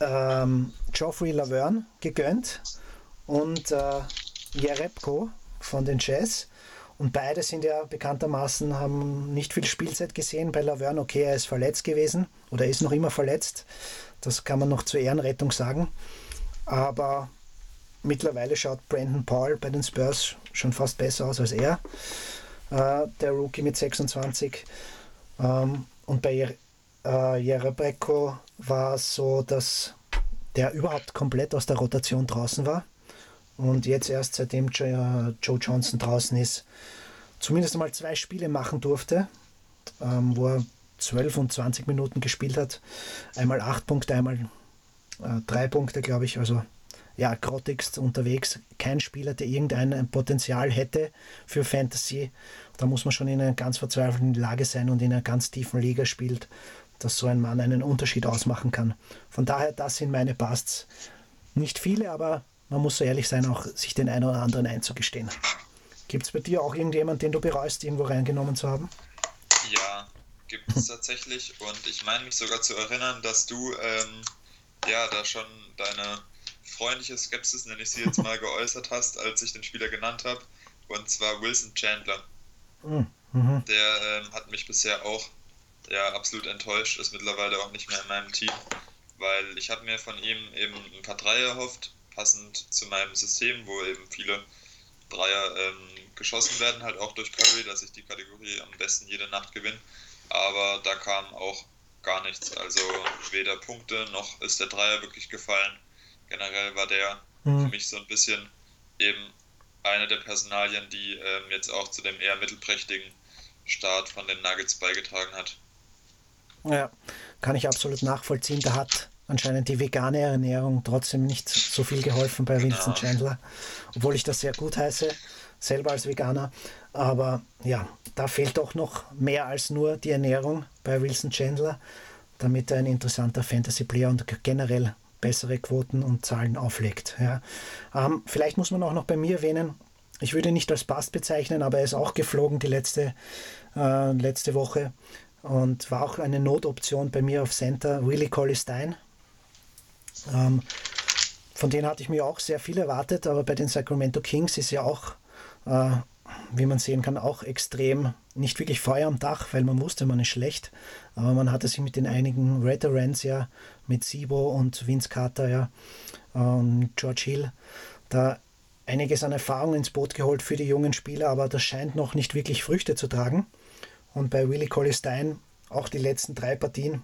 ähm, Geoffrey Laverne gegönnt und äh, Jerebko von den Jazz. Und beide sind ja bekanntermaßen, haben nicht viel Spielzeit gesehen. Bei Laverne, okay, er ist verletzt gewesen oder ist noch immer verletzt. Das kann man noch zur Ehrenrettung sagen. Aber mittlerweile schaut Brandon Paul bei den Spurs schon fast besser aus als er äh, der Rookie mit 26. Ähm, und bei äh, Jerebeko war es so, dass der überhaupt komplett aus der Rotation draußen war. Und jetzt erst seitdem Joe Johnson draußen ist, zumindest mal zwei Spiele machen durfte, ähm, wo er 12 und 20 Minuten gespielt hat. Einmal 8 Punkte, einmal 3 äh, Punkte, glaube ich. Also ja, grottigst unterwegs. Kein Spieler, der irgendein Potenzial hätte für Fantasy. Da muss man schon in einer ganz verzweifelten Lage sein und in einer ganz tiefen Liga spielt, dass so ein Mann einen Unterschied ausmachen kann. Von daher, das sind meine Busts. Nicht viele, aber man muss so ehrlich sein, auch sich den einen oder anderen einzugestehen. Gibt es bei dir auch irgendjemand, den du bereust, irgendwo reingenommen zu haben? Ja, gibt es tatsächlich. Und ich meine mich sogar zu erinnern, dass du ähm, ja da schon deine freundliche Skepsis, nenne ich sie jetzt mal, geäußert hast, als ich den Spieler genannt habe. Und zwar Wilson Chandler. Hm, mhm. Der ähm, hat mich bisher auch ja, absolut enttäuscht, ist mittlerweile auch nicht mehr in meinem Team, weil ich habe mir von ihm eben ein paar Dreier erhofft, passend zu meinem System, wo eben viele Dreier ähm, geschossen werden, halt auch durch Curry, dass ich die Kategorie am besten jede Nacht gewinne. Aber da kam auch gar nichts. Also weder Punkte noch ist der Dreier wirklich gefallen. Generell war der mhm. für mich so ein bisschen eben eine der Personalien, die ähm, jetzt auch zu dem eher mittelprächtigen Start von den Nuggets beigetragen hat. Ja, kann ich absolut nachvollziehen. Da hat anscheinend die vegane Ernährung trotzdem nicht so viel geholfen bei genau. Chandler, obwohl ich das sehr gut heiße, selber als Veganer. Aber ja, da fehlt doch noch mehr als nur die Ernährung bei Wilson Chandler, damit er ein interessanter Fantasy-Player und generell bessere Quoten und Zahlen auflegt. Ja. Ähm, vielleicht muss man auch noch bei mir erwähnen, ich würde ihn nicht als Bast bezeichnen, aber er ist auch geflogen die letzte, äh, letzte Woche und war auch eine Notoption bei mir auf Center, Willie Colley Stein. Ähm, von denen hatte ich mir auch sehr viel erwartet, aber bei den Sacramento Kings ist ja auch, äh, wie man sehen kann, auch extrem nicht wirklich Feuer am Dach, weil man wusste, man ist schlecht, aber man hatte sich mit den einigen Veterans ja, mit Sibo und Vince Carter ja, und George Hill, da einiges an Erfahrung ins Boot geholt für die jungen Spieler, aber das scheint noch nicht wirklich Früchte zu tragen. Und bei Willie Colley auch die letzten drei Partien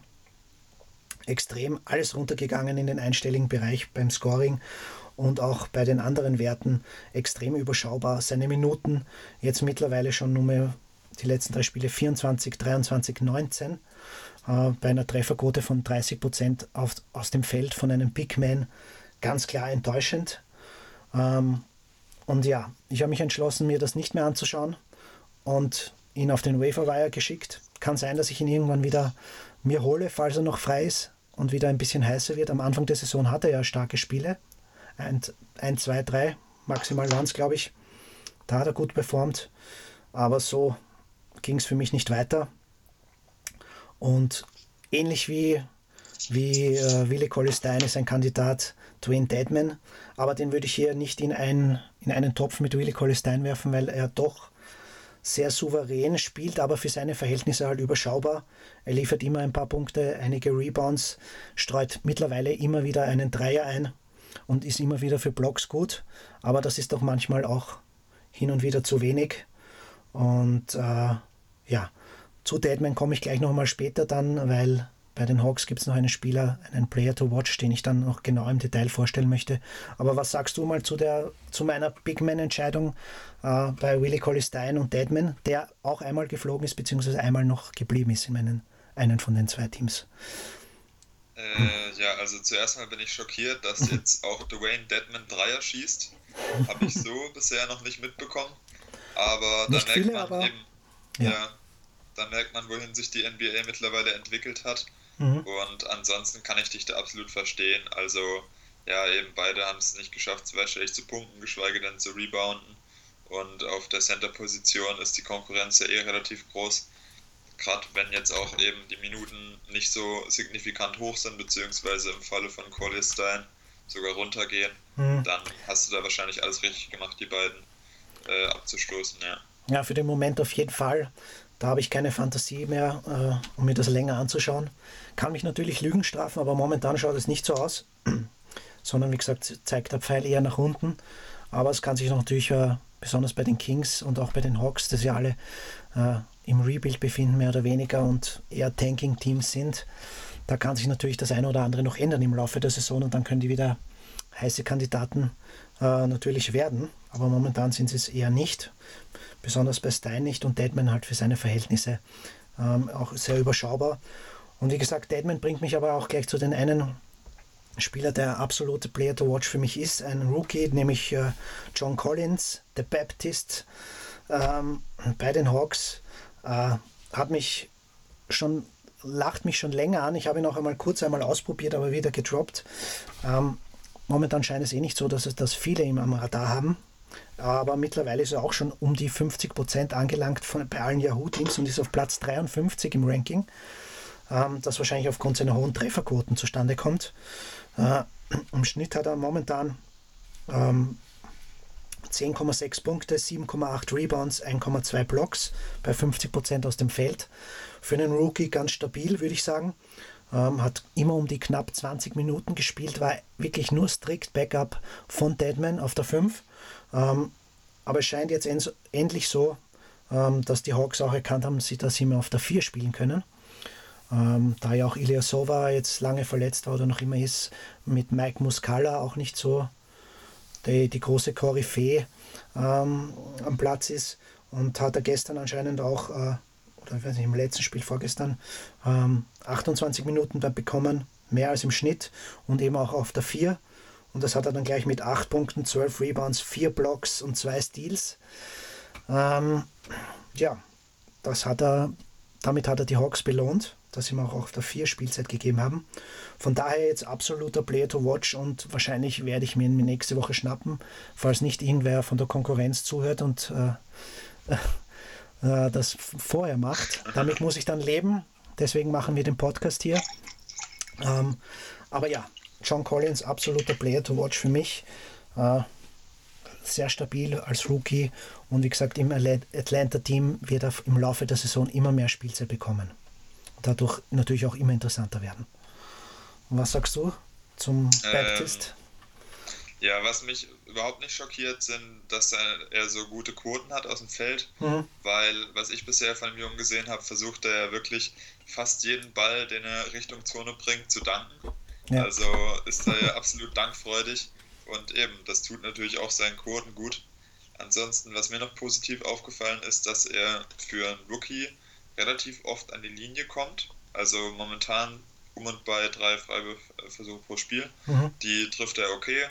extrem alles runtergegangen in den einstelligen Bereich beim Scoring und auch bei den anderen Werten extrem überschaubar. Seine Minuten jetzt mittlerweile schon nur die letzten drei Spiele 24, 23, 19 äh, bei einer Trefferquote von 30 Prozent aus dem Feld von einem Big Man ganz klar enttäuschend. Ähm, und ja, ich habe mich entschlossen, mir das nicht mehr anzuschauen und ihn auf den Waferwire geschickt. Kann sein, dass ich ihn irgendwann wieder mir hole, falls er noch frei ist und wieder ein bisschen heißer wird. Am Anfang der Saison hat er ja starke Spiele. Ein, ein zwei, drei, maximal waren es, glaube ich. Da hat er gut performt. Aber so ging es für mich nicht weiter. Und ähnlich wie, wie äh, Willi Collistein ist ein Kandidat Dwayne Deadman, aber den würde ich hier nicht in, ein, in einen Topf mit Willi Collistein werfen, weil er doch sehr souverän, spielt aber für seine Verhältnisse halt überschaubar. Er liefert immer ein paar Punkte, einige Rebounds, streut mittlerweile immer wieder einen Dreier ein und ist immer wieder für Blocks gut. Aber das ist doch manchmal auch hin und wieder zu wenig. Und äh, ja, zu Deadman komme ich gleich nochmal später dann, weil bei den Hawks gibt es noch einen Spieler, einen Player to watch, den ich dann noch genau im Detail vorstellen möchte. Aber was sagst du mal zu, der, zu meiner Big Man-Entscheidung äh, bei Willie Colley Stein und Deadman, der auch einmal geflogen ist, beziehungsweise einmal noch geblieben ist in meinen, einen von den zwei Teams? Äh, ja, also zuerst mal bin ich schockiert, dass jetzt auch Dwayne Deadman Dreier schießt. Habe ich so bisher noch nicht mitbekommen. Aber da merkt viele, man eben, ja. ja, da merkt man, wohin sich die NBA mittlerweile entwickelt hat. Mhm. Und ansonsten kann ich dich da absolut verstehen. Also, ja, eben beide haben es nicht geschafft, zweistellig zu punkten, geschweige denn zu rebounden. Und auf der Center-Position ist die Konkurrenz ja eh relativ groß. Gerade wenn jetzt auch eben die Minuten nicht so signifikant hoch sind, beziehungsweise im Falle von Collier Stein sogar runtergehen, mhm. dann hast du da wahrscheinlich alles richtig gemacht, die beiden äh, abzustoßen, ja. Ja, für den Moment auf jeden Fall. Da habe ich keine Fantasie mehr, äh, um mir das länger anzuschauen. Kann mich natürlich Lügen strafen, aber momentan schaut es nicht so aus. Sondern wie gesagt, zeigt der Pfeil eher nach unten. Aber es kann sich natürlich äh, besonders bei den Kings und auch bei den Hawks, dass ja alle äh, im Rebuild befinden, mehr oder weniger und eher Tanking-Teams sind. Da kann sich natürlich das eine oder andere noch ändern im Laufe der Saison und dann können die wieder heiße Kandidaten äh, natürlich werden. Aber momentan sind sie es eher nicht besonders bei Stein nicht und Deadman halt für seine Verhältnisse ähm, auch sehr überschaubar. Und wie gesagt, Deadman bringt mich aber auch gleich zu den einen Spieler, der absolute Player to watch für mich ist, ein Rookie, nämlich äh, John Collins, der Baptist ähm, bei den Hawks. Äh, hat mich schon, lacht mich schon länger an. Ich habe ihn auch einmal kurz einmal ausprobiert, aber wieder gedroppt. Ähm, momentan scheint es eh nicht so, dass es das viele ihm am Radar haben. aber mittlerweile ist er auch schon um die 50 Prozent angelangt von, bei allen Yahoo-Teams und ist auf Platz 53 im Ranking, ähm, das wahrscheinlich aufgrund seiner hohen Trefferquoten zustande kommt. Äh, Im Schnitt hat er momentan ähm, 10,6 Punkte, 7,8 Rebounds, 1,2 Blocks bei 50 Prozent aus dem Feld. Für einen Rookie ganz stabil, würde ich sagen. Ähm, hat immer um die knapp 20 Minuten gespielt, war wirklich nur strikt Backup von Deadman auf der 5. Ähm, aber es scheint jetzt end endlich so, ähm, dass die Hawks auch erkannt haben, dass sie mehr auf der 4 spielen können. Ähm, da ja auch Ilyasova jetzt lange verletzt war oder noch immer ist, mit Mike Muscala auch nicht so die, die große Koryphäe ähm, am Platz ist. Und hat er gestern anscheinend auch, äh, oder ich weiß nicht, im letzten Spiel vorgestern, ähm, 28 Minuten da bekommen, mehr als im Schnitt und eben auch auf der 4. Und das hat er dann gleich mit 8 Punkten, 12 Rebounds, 4 Blocks und 2 Steals. Ähm, ja, das hat er, damit hat er die Hawks belohnt dass sie mir auch auf der 4 Spielzeit gegeben haben. Von daher jetzt absoluter Player to watch und wahrscheinlich werde ich mir ihn nächste Woche schnappen, falls nicht irgendwer von der Konkurrenz zuhört und äh, äh, das vorher macht. Damit muss ich dann leben. Deswegen machen wir den Podcast hier. Ähm, aber ja, John Collins, absoluter Player to watch für mich. Äh, sehr stabil als Rookie und wie gesagt, im Atlanta-Team wird er im Laufe der Saison immer mehr Spielzeit bekommen dadurch natürlich auch immer interessanter werden. was sagst du zum ähm, Baptist? Ja, was mich überhaupt nicht schockiert, sind, dass er, er so gute Quoten hat aus dem Feld, mhm. weil, was ich bisher von dem Jungen gesehen habe, versucht er ja wirklich fast jeden Ball, den er Richtung Zone bringt, zu danken. Ja. Also ist er ja absolut dankfreudig und eben, das tut natürlich auch seinen Quoten gut. Ansonsten, was mir noch positiv aufgefallen ist, dass er für einen Rookie relativ oft an die Linie kommt. Also momentan um und bei drei Freiwürfversuche pro Spiel. Mhm. Die trifft er okay,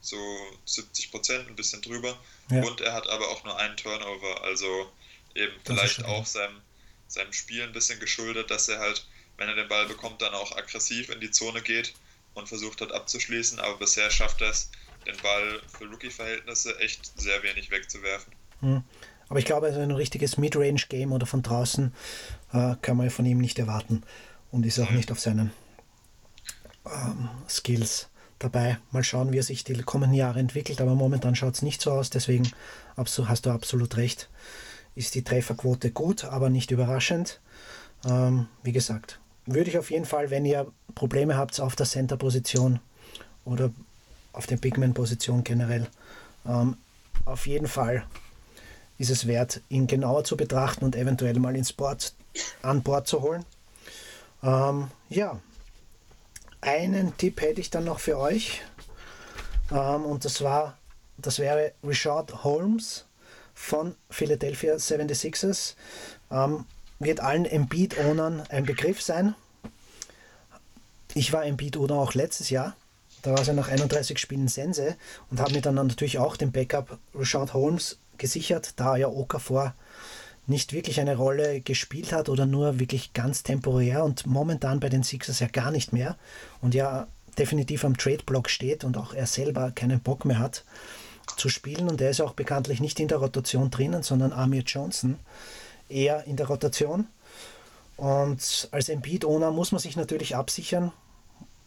so 70 Prozent, ein bisschen drüber. Ja. Und er hat aber auch nur einen Turnover, also eben das vielleicht auch seinem, seinem Spiel ein bisschen geschuldet, dass er halt, wenn er den Ball bekommt, dann auch aggressiv in die Zone geht und versucht hat abzuschließen. Aber bisher schafft er es, den Ball für Rookie-Verhältnisse echt sehr wenig wegzuwerfen. Mhm. Aber ich glaube, also ein richtiges Midrange-Game oder von draußen äh, kann man von ihm nicht erwarten und ist auch nicht auf seinen ähm, Skills dabei. Mal schauen, wie er sich die kommenden Jahre entwickelt, aber momentan schaut es nicht so aus, deswegen hast du absolut recht. Ist die Trefferquote gut, aber nicht überraschend. Ähm, wie gesagt, würde ich auf jeden Fall, wenn ihr Probleme habt auf der Center-Position oder auf der Bigman-Position generell, ähm, auf jeden Fall ist es wert, ihn genauer zu betrachten und eventuell mal ins Board, an Bord zu holen. Ähm, ja, einen Tipp hätte ich dann noch für euch. Ähm, und das war, das wäre Richard Holmes von Philadelphia 76ers. Ähm, wird allen Embiid-Ownern ein Begriff sein. Ich war Embiid-Owner auch letztes Jahr. Da war es ja nach 31 Spielen Sense und habe mir dann natürlich auch den Backup Richard Holmes gesichert, da ja Okafor nicht wirklich eine Rolle gespielt hat oder nur wirklich ganz temporär und momentan bei den Sixers ja gar nicht mehr und ja definitiv am Trade-Block steht und auch er selber keinen Bock mehr hat zu spielen und er ist auch bekanntlich nicht in der Rotation drinnen, sondern Amir Johnson eher in der Rotation. Und als Embiid-Owner muss man sich natürlich absichern,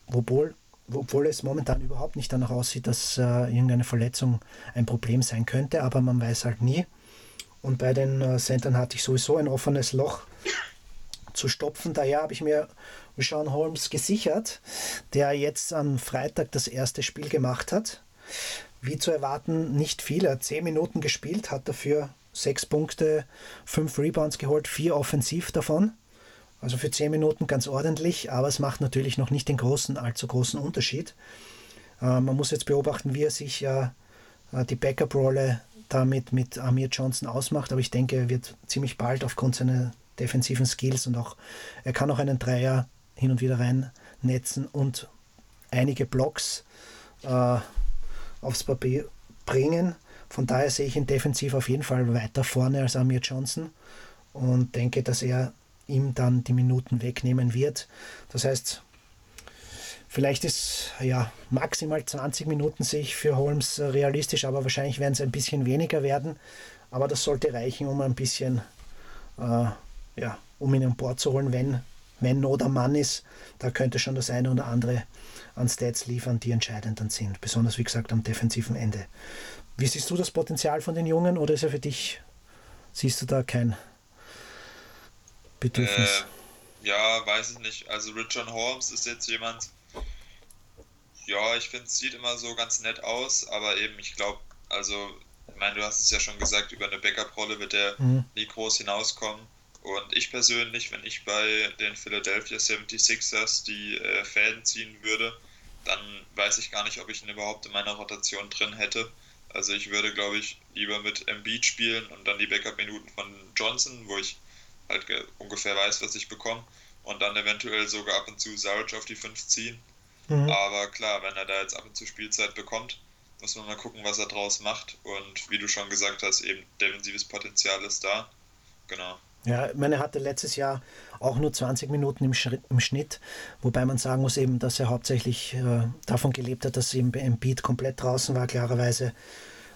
obwohl obwohl es momentan überhaupt nicht danach aussieht, dass äh, irgendeine Verletzung ein Problem sein könnte, aber man weiß halt nie. Und bei den äh, Centern hatte ich sowieso ein offenes Loch zu stopfen. Daher habe ich mir Sean Holmes gesichert, der jetzt am Freitag das erste Spiel gemacht hat. Wie zu erwarten, nicht viel. Er hat 10 Minuten gespielt, hat dafür 6 Punkte, 5 Rebounds geholt, 4 offensiv davon. Also für 10 Minuten ganz ordentlich, aber es macht natürlich noch nicht den großen, allzu großen Unterschied. Äh, man muss jetzt beobachten, wie er sich äh, äh, die Backup-Rolle damit mit Amir Johnson ausmacht, aber ich denke, er wird ziemlich bald aufgrund seiner defensiven Skills und auch er kann auch einen Dreier hin und wieder reinnetzen und einige Blocks äh, aufs Papier bringen. Von daher sehe ich ihn defensiv auf jeden Fall weiter vorne als Amir Johnson und denke, dass er ihm dann die Minuten wegnehmen wird. Das heißt, Vielleicht ist ja maximal 20 Minuten sehe ich für Holmes äh, realistisch, aber wahrscheinlich werden es ein bisschen weniger werden. Aber das sollte reichen, um ein bisschen, äh, ja, um ihn an Bord zu holen, wenn, wenn Not am Mann ist. Da könnte schon das eine oder andere an Stats liefern, die entscheidend dann sind. Besonders, wie gesagt, am defensiven Ende. Wie siehst du das Potenzial von den Jungen oder ist er für dich, siehst du da kein Bedürfnis? Äh, ja, weiß ich nicht. Also Richard Holmes ist jetzt jemand, ja, ich finde, es sieht immer so ganz nett aus, aber eben, ich glaube, also, ich meine, du hast es ja schon gesagt, über eine Backup-Rolle wird der mhm. nie groß hinauskommen. Und ich persönlich, wenn ich bei den Philadelphia 76ers die äh, Fäden ziehen würde, dann weiß ich gar nicht, ob ich ihn überhaupt in meiner Rotation drin hätte. Also ich würde, glaube ich, lieber mit Embiid spielen und dann die Backup-Minuten von Johnson, wo ich halt ungefähr weiß, was ich bekomme. Und dann eventuell sogar ab und zu Sarge auf die 5 ziehen. Mhm. Aber klar, wenn er da jetzt ab und zu Spielzeit bekommt, muss man mal gucken, was er draus macht. Und wie du schon gesagt hast, eben defensives Potenzial ist da. Genau. Ja, ich meine, er hatte letztes Jahr auch nur 20 Minuten im, Schritt, im Schnitt, wobei man sagen muss eben, dass er hauptsächlich äh, davon gelebt hat, dass im Beat komplett draußen war, klarerweise.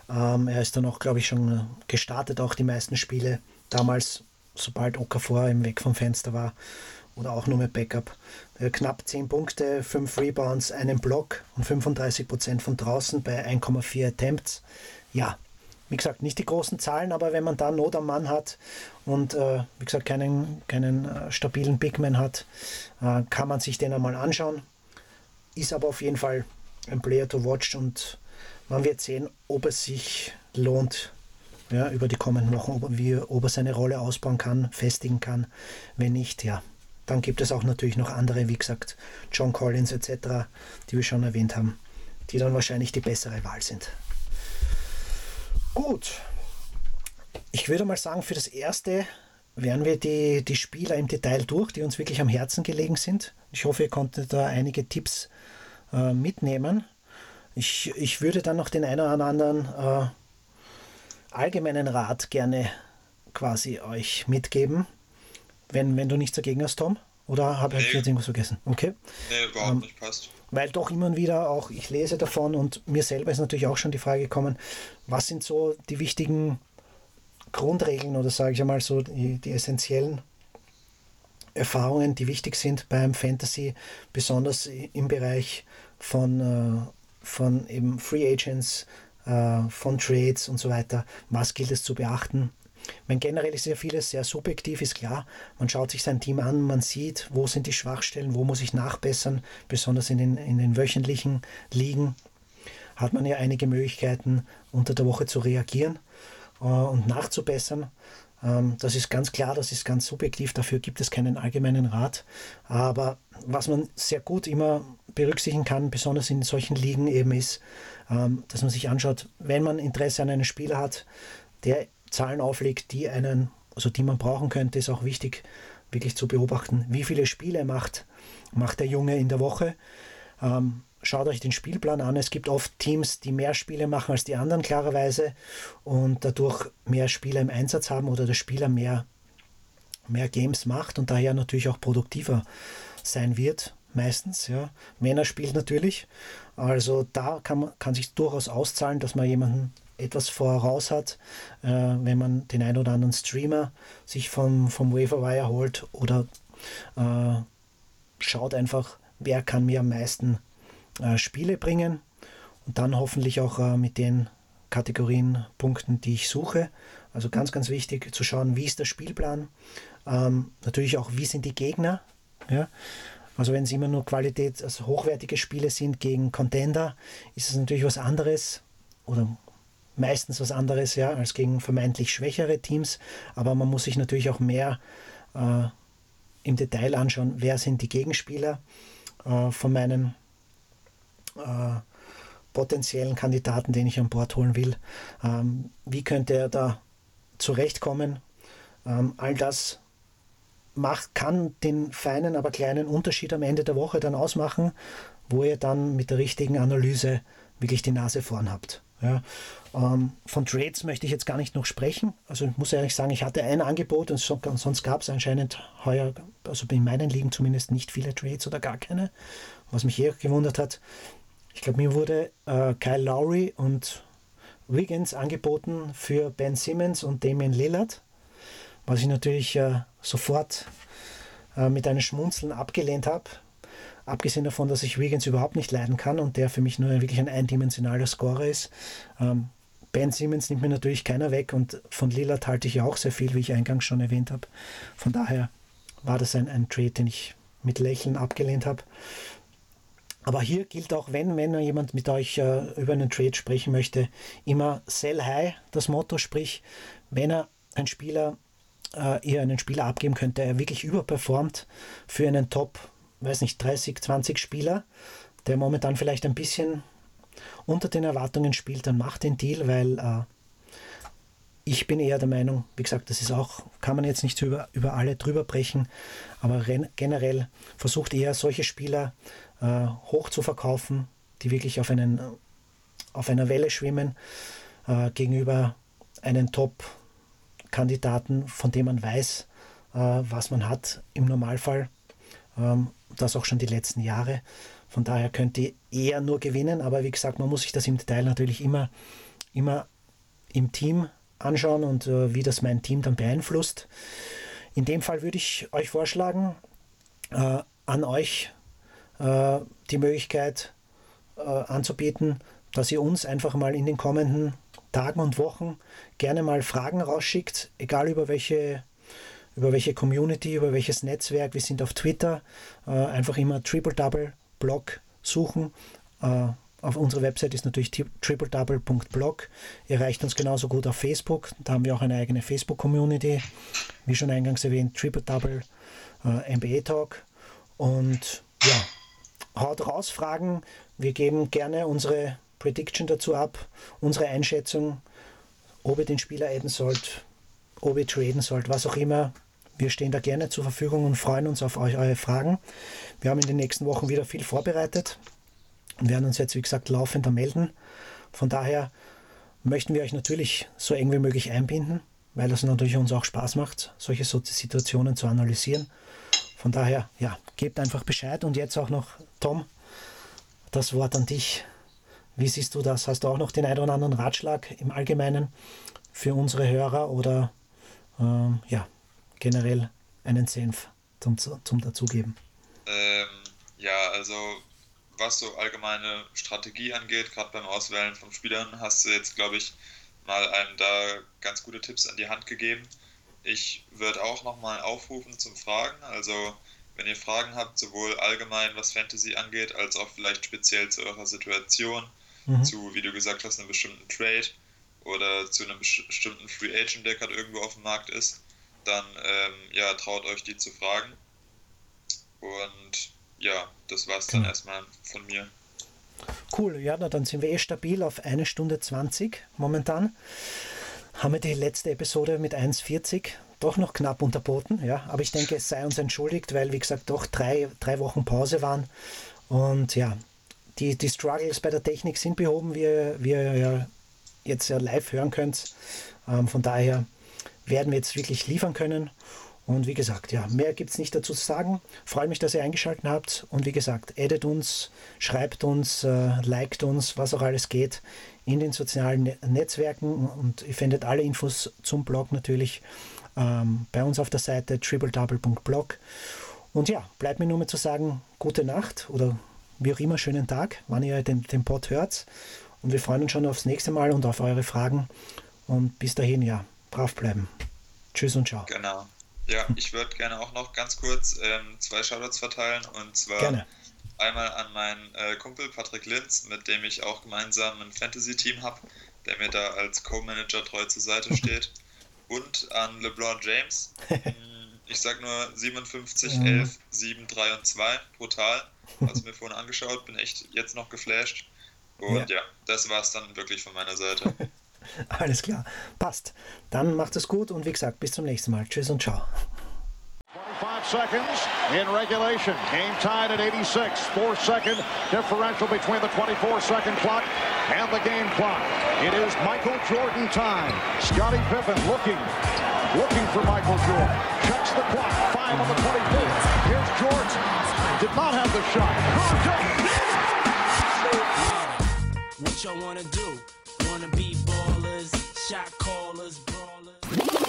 Ähm, er ist dann auch, glaube ich, schon äh, gestartet, auch die meisten Spiele. Damals, sobald Okafor im Weg vom Fenster war oder auch nur mit Backup. Äh, knapp 10 Punkte, 5 Rebounds, einen Block und 35 Prozent von draußen bei 1,4 Attempts. Ja, wie gesagt, nicht die großen Zahlen, aber wenn man da Not am Mann hat und äh, wie gesagt keinen, keinen äh, stabilen Bigman hat, äh, kann man sich den einmal anschauen. Ist aber auf jeden Fall ein Player to watch und man wird sehen, ob es sich lohnt, ja, über die kommenden Wochen, ob, wie, ob er seine Rolle ausbauen kann, festigen kann. Wenn nicht, ja, dann gibt es auch natürlich noch andere, wie gesagt, John Collins etc., die wir schon erwähnt haben, die dann wahrscheinlich die bessere Wahl sind. Gut. Ich würde mal sagen, für das Erste werden wir die, die Spieler im Detail durch, die uns wirklich am Herzen gelegen sind. Ich hoffe, ihr konntet da einige Tipps äh, mitnehmen. Ich, ich würde dann noch den einen oder anderen äh, allgemeinen Rat gerne quasi euch mitgeben, wenn, wenn du nichts dagegen hast, Tom. Oder habe nee. ich jetzt irgendwas vergessen? Okay. Nee, überhaupt ähm, nicht passt weil doch immer wieder auch ich lese davon und mir selber ist natürlich auch schon die Frage gekommen, was sind so die wichtigen Grundregeln oder sage ich einmal so die, die essentiellen Erfahrungen, die wichtig sind beim Fantasy, besonders im Bereich von, äh, von eben Free Agents, von Trades und so weiter. Was gilt es zu beachten? Meine, generell ist ja vieles sehr subjektiv, ist klar. Man schaut sich sein Team an, man sieht, wo sind die Schwachstellen, wo muss ich nachbessern, besonders in den, in den wöchentlichen Ligen hat man ja einige Möglichkeiten, unter der Woche zu reagieren äh, und nachzubessern. Ähm, das ist ganz klar, das ist ganz subjektiv, dafür gibt es keinen allgemeinen Rat. Aber was man sehr gut immer berücksichtigen kann, besonders in solchen Ligen eben ist, ähm, dass man sich anschaut, wenn man Interesse an einem Spieler hat, der Zahlen auflegt, die einen, also die man brauchen könnte, ist auch wichtig, wirklich zu beobachten, wie viele Spiele macht, macht der Junge in der Woche. Ähm, schaut euch den Spielplan an. Es gibt oft Teams, die mehr Spiele machen als die anderen, klarerweise, und dadurch mehr Spieler im Einsatz haben oder der Spieler mehr, mehr Games macht und daher natürlich auch produktiver sein wird, meistens. Ja. Wenn er spielt natürlich. Also da kann, man, kann sich durchaus auszahlen, dass man jemanden etwas voraus hat, äh, wenn man den ein oder anderen Streamer sich vom, vom Waverwire holt oder äh, schaut einfach, wer kann mir am meisten äh, Spiele bringen und dann hoffentlich auch äh, mit den Kategorien Punkten, die ich suche. Also ganz, ganz wichtig zu schauen, wie ist der Spielplan. Ähm, natürlich auch, wie sind die Gegner. Ja? Also wenn es immer nur Qualität, also hochwertige Spiele sind gegen Contender, ist es natürlich was anderes oder meistens was anderes ja, als gegen vermeintlich schwächere Teams. Aber man muss sich natürlich auch mehr äh, im Detail anschauen, wer sind die Gegenspieler äh, von meinen äh, potenziellen Kandidaten, den ich an Bord holen will. Ähm, wie könnte er da zurechtkommen? Ähm, all das macht, kann den feinen, aber kleinen Unterschied am Ende der Woche dann ausmachen, wo ihr dann mit der richtigen Analyse wirklich die Nase vorn habt. Ja. Ähm, von Trades möchte ich jetzt gar nicht noch sprechen. Also ich muss ehrlich sagen, ich hatte ein Angebot und so, sonst gab es anscheinend heuer, also in meinen Ligen zumindest nicht viele Trades oder gar keine, was mich eher gewundert hat. Ich glaube, mir wurde äh, Kyle Lowry und Wiggins angeboten für Ben Simmons und Damian Lillard, was ich natürlich äh, sofort äh, mit einem Schmunzeln abgelehnt habe. Abgesehen davon, dass ich Wiggins überhaupt nicht leiden kann und der für mich nur wirklich ein eindimensionaler Scorer ist. Ähm, ben Simmons nimmt mir natürlich keiner weg und von Lillard halte ich ja auch sehr viel, wie ich eingangs schon erwähnt habe. Von daher war das ein, ein Trade, den ich mit Lächeln abgelehnt habe. Aber hier gilt auch, wenn, wenn jemand mit euch äh, über einen Trade sprechen möchte, immer sell high, das Motto, sprich, wenn er ein Spieler, äh, ihr einen Spieler abgeben könnt, der wirklich überperformt für einen Top, weiß nicht, 30, 20 Spieler, der momentan vielleicht ein bisschen unter den Erwartungen spielt, dann macht den Deal, weil äh, ich bin eher der Meinung, wie gesagt, das ist auch, kann man jetzt nicht über, über alle drüber brechen, aber generell versucht eher solche Spieler äh, hoch zu verkaufen, die wirklich auf, einen, auf einer Welle schwimmen, äh, gegenüber einem Top-Kandidaten, von dem man weiß, äh, was man hat im Normalfall. Ähm, das auch schon die letzten Jahre. Von daher könnte ihr eher nur gewinnen, aber wie gesagt, man muss sich das im Detail natürlich immer, immer im Team anschauen und äh, wie das mein Team dann beeinflusst. In dem Fall würde ich euch vorschlagen, äh, an euch äh, die Möglichkeit äh, anzubieten, dass ihr uns einfach mal in den kommenden Tagen und Wochen gerne mal Fragen rausschickt, egal über welche über welche Community, über welches Netzwerk. Wir sind auf Twitter, äh, einfach immer Triple Double Blog suchen. Äh, auf unserer Website ist natürlich tripledouble.blog. Ihr erreicht uns genauso gut auf Facebook. Da haben wir auch eine eigene Facebook-Community. Wie schon eingangs erwähnt, Triple Double äh, MBA Talk. Und ja, haut raus Fragen. Wir geben gerne unsere Prediction dazu ab, unsere Einschätzung, ob ihr den Spieler adden sollt, ob ihr traden sollt, was auch immer. Wir stehen da gerne zur Verfügung und freuen uns auf euch, eure Fragen. Wir haben in den nächsten Wochen wieder viel vorbereitet und werden uns jetzt, wie gesagt, laufender melden. Von daher möchten wir euch natürlich so eng wie möglich einbinden, weil es natürlich uns auch Spaß macht, solche Situationen zu analysieren. Von daher, ja, gebt einfach Bescheid und jetzt auch noch, Tom, das Wort an dich. Wie siehst du das? Hast du auch noch den einen oder anderen Ratschlag im Allgemeinen für unsere Hörer oder ähm, ja, generell einen Senf zum, zum Dazugeben? Ähm, ja, also was so allgemeine Strategie angeht, gerade beim Auswählen von Spielern, hast du jetzt, glaube ich, mal einem da ganz gute Tipps an die Hand gegeben. Ich würde auch nochmal aufrufen zum Fragen. Also, wenn ihr Fragen habt, sowohl allgemein was Fantasy angeht, als auch vielleicht speziell zu eurer Situation, mhm. zu, wie du gesagt hast, einem bestimmten Trade oder zu einem bestimmten Free Agent, der gerade irgendwo auf dem Markt ist, dann ähm, ja, traut euch die zu fragen. Und ja, das war es dann genau. erstmal von mir. Cool, ja, na, dann sind wir eh stabil auf eine Stunde 20 momentan haben wir die letzte Episode mit 1,40 doch noch knapp unterboten. Ja, aber ich denke, es sei uns entschuldigt, weil, wie gesagt, doch drei, drei Wochen Pause waren. Und ja, die, die Struggles bei der Technik sind behoben, wie, ihr ja jetzt ja live hören könnt. Ähm, von daher werden wir jetzt wirklich liefern können. Und wie gesagt, ja, mehr gibt es nicht dazu zu sagen. Freue mich, dass ihr eingeschaltet habt. Und wie gesagt, addet uns, schreibt uns, äh, liked uns, was auch alles geht in den sozialen Netzwerken und ihr findet alle Infos zum Blog natürlich ähm, bei uns auf der Seite tripledouble.blog. Und ja, bleibt mir nur mehr zu sagen, gute Nacht oder wie auch immer, schönen Tag, wann ihr den, den Pod hört. Und wir freuen uns schon aufs nächste Mal und auf eure Fragen. Und bis dahin, ja, brav bleiben. Tschüss und ciao. Genau. Ja, ich würde gerne auch noch ganz kurz ähm, zwei Shoutouts verteilen. Und zwar gerne einmal an meinen äh, Kumpel Patrick Linz, mit dem ich auch gemeinsam ein Fantasy-Team habe, der mir da als Co-Manager treu zur Seite steht. Und an LeBron James. Ich sag nur 57, 11, 7, 3 und 2. Brutal. Hast mir vorhin angeschaut, bin echt jetzt noch geflasht. Und ja, ja das war's dann wirklich von meiner Seite. Alles klar. Passt. Dann macht es gut und wie gesagt, bis zum nächsten Mal. Tschüss und ciao. Five seconds in regulation. Game tied at 86. Four second differential between the 24 second clock and the game clock. It is Michael Jordan time. Scottie Pippen looking, looking for Michael Jordan. Checks the clock. Five on the 24. Here's Jordan. Did not have the shot. What y'all wanna do? Wanna be ballers? Shot callers, brawlers.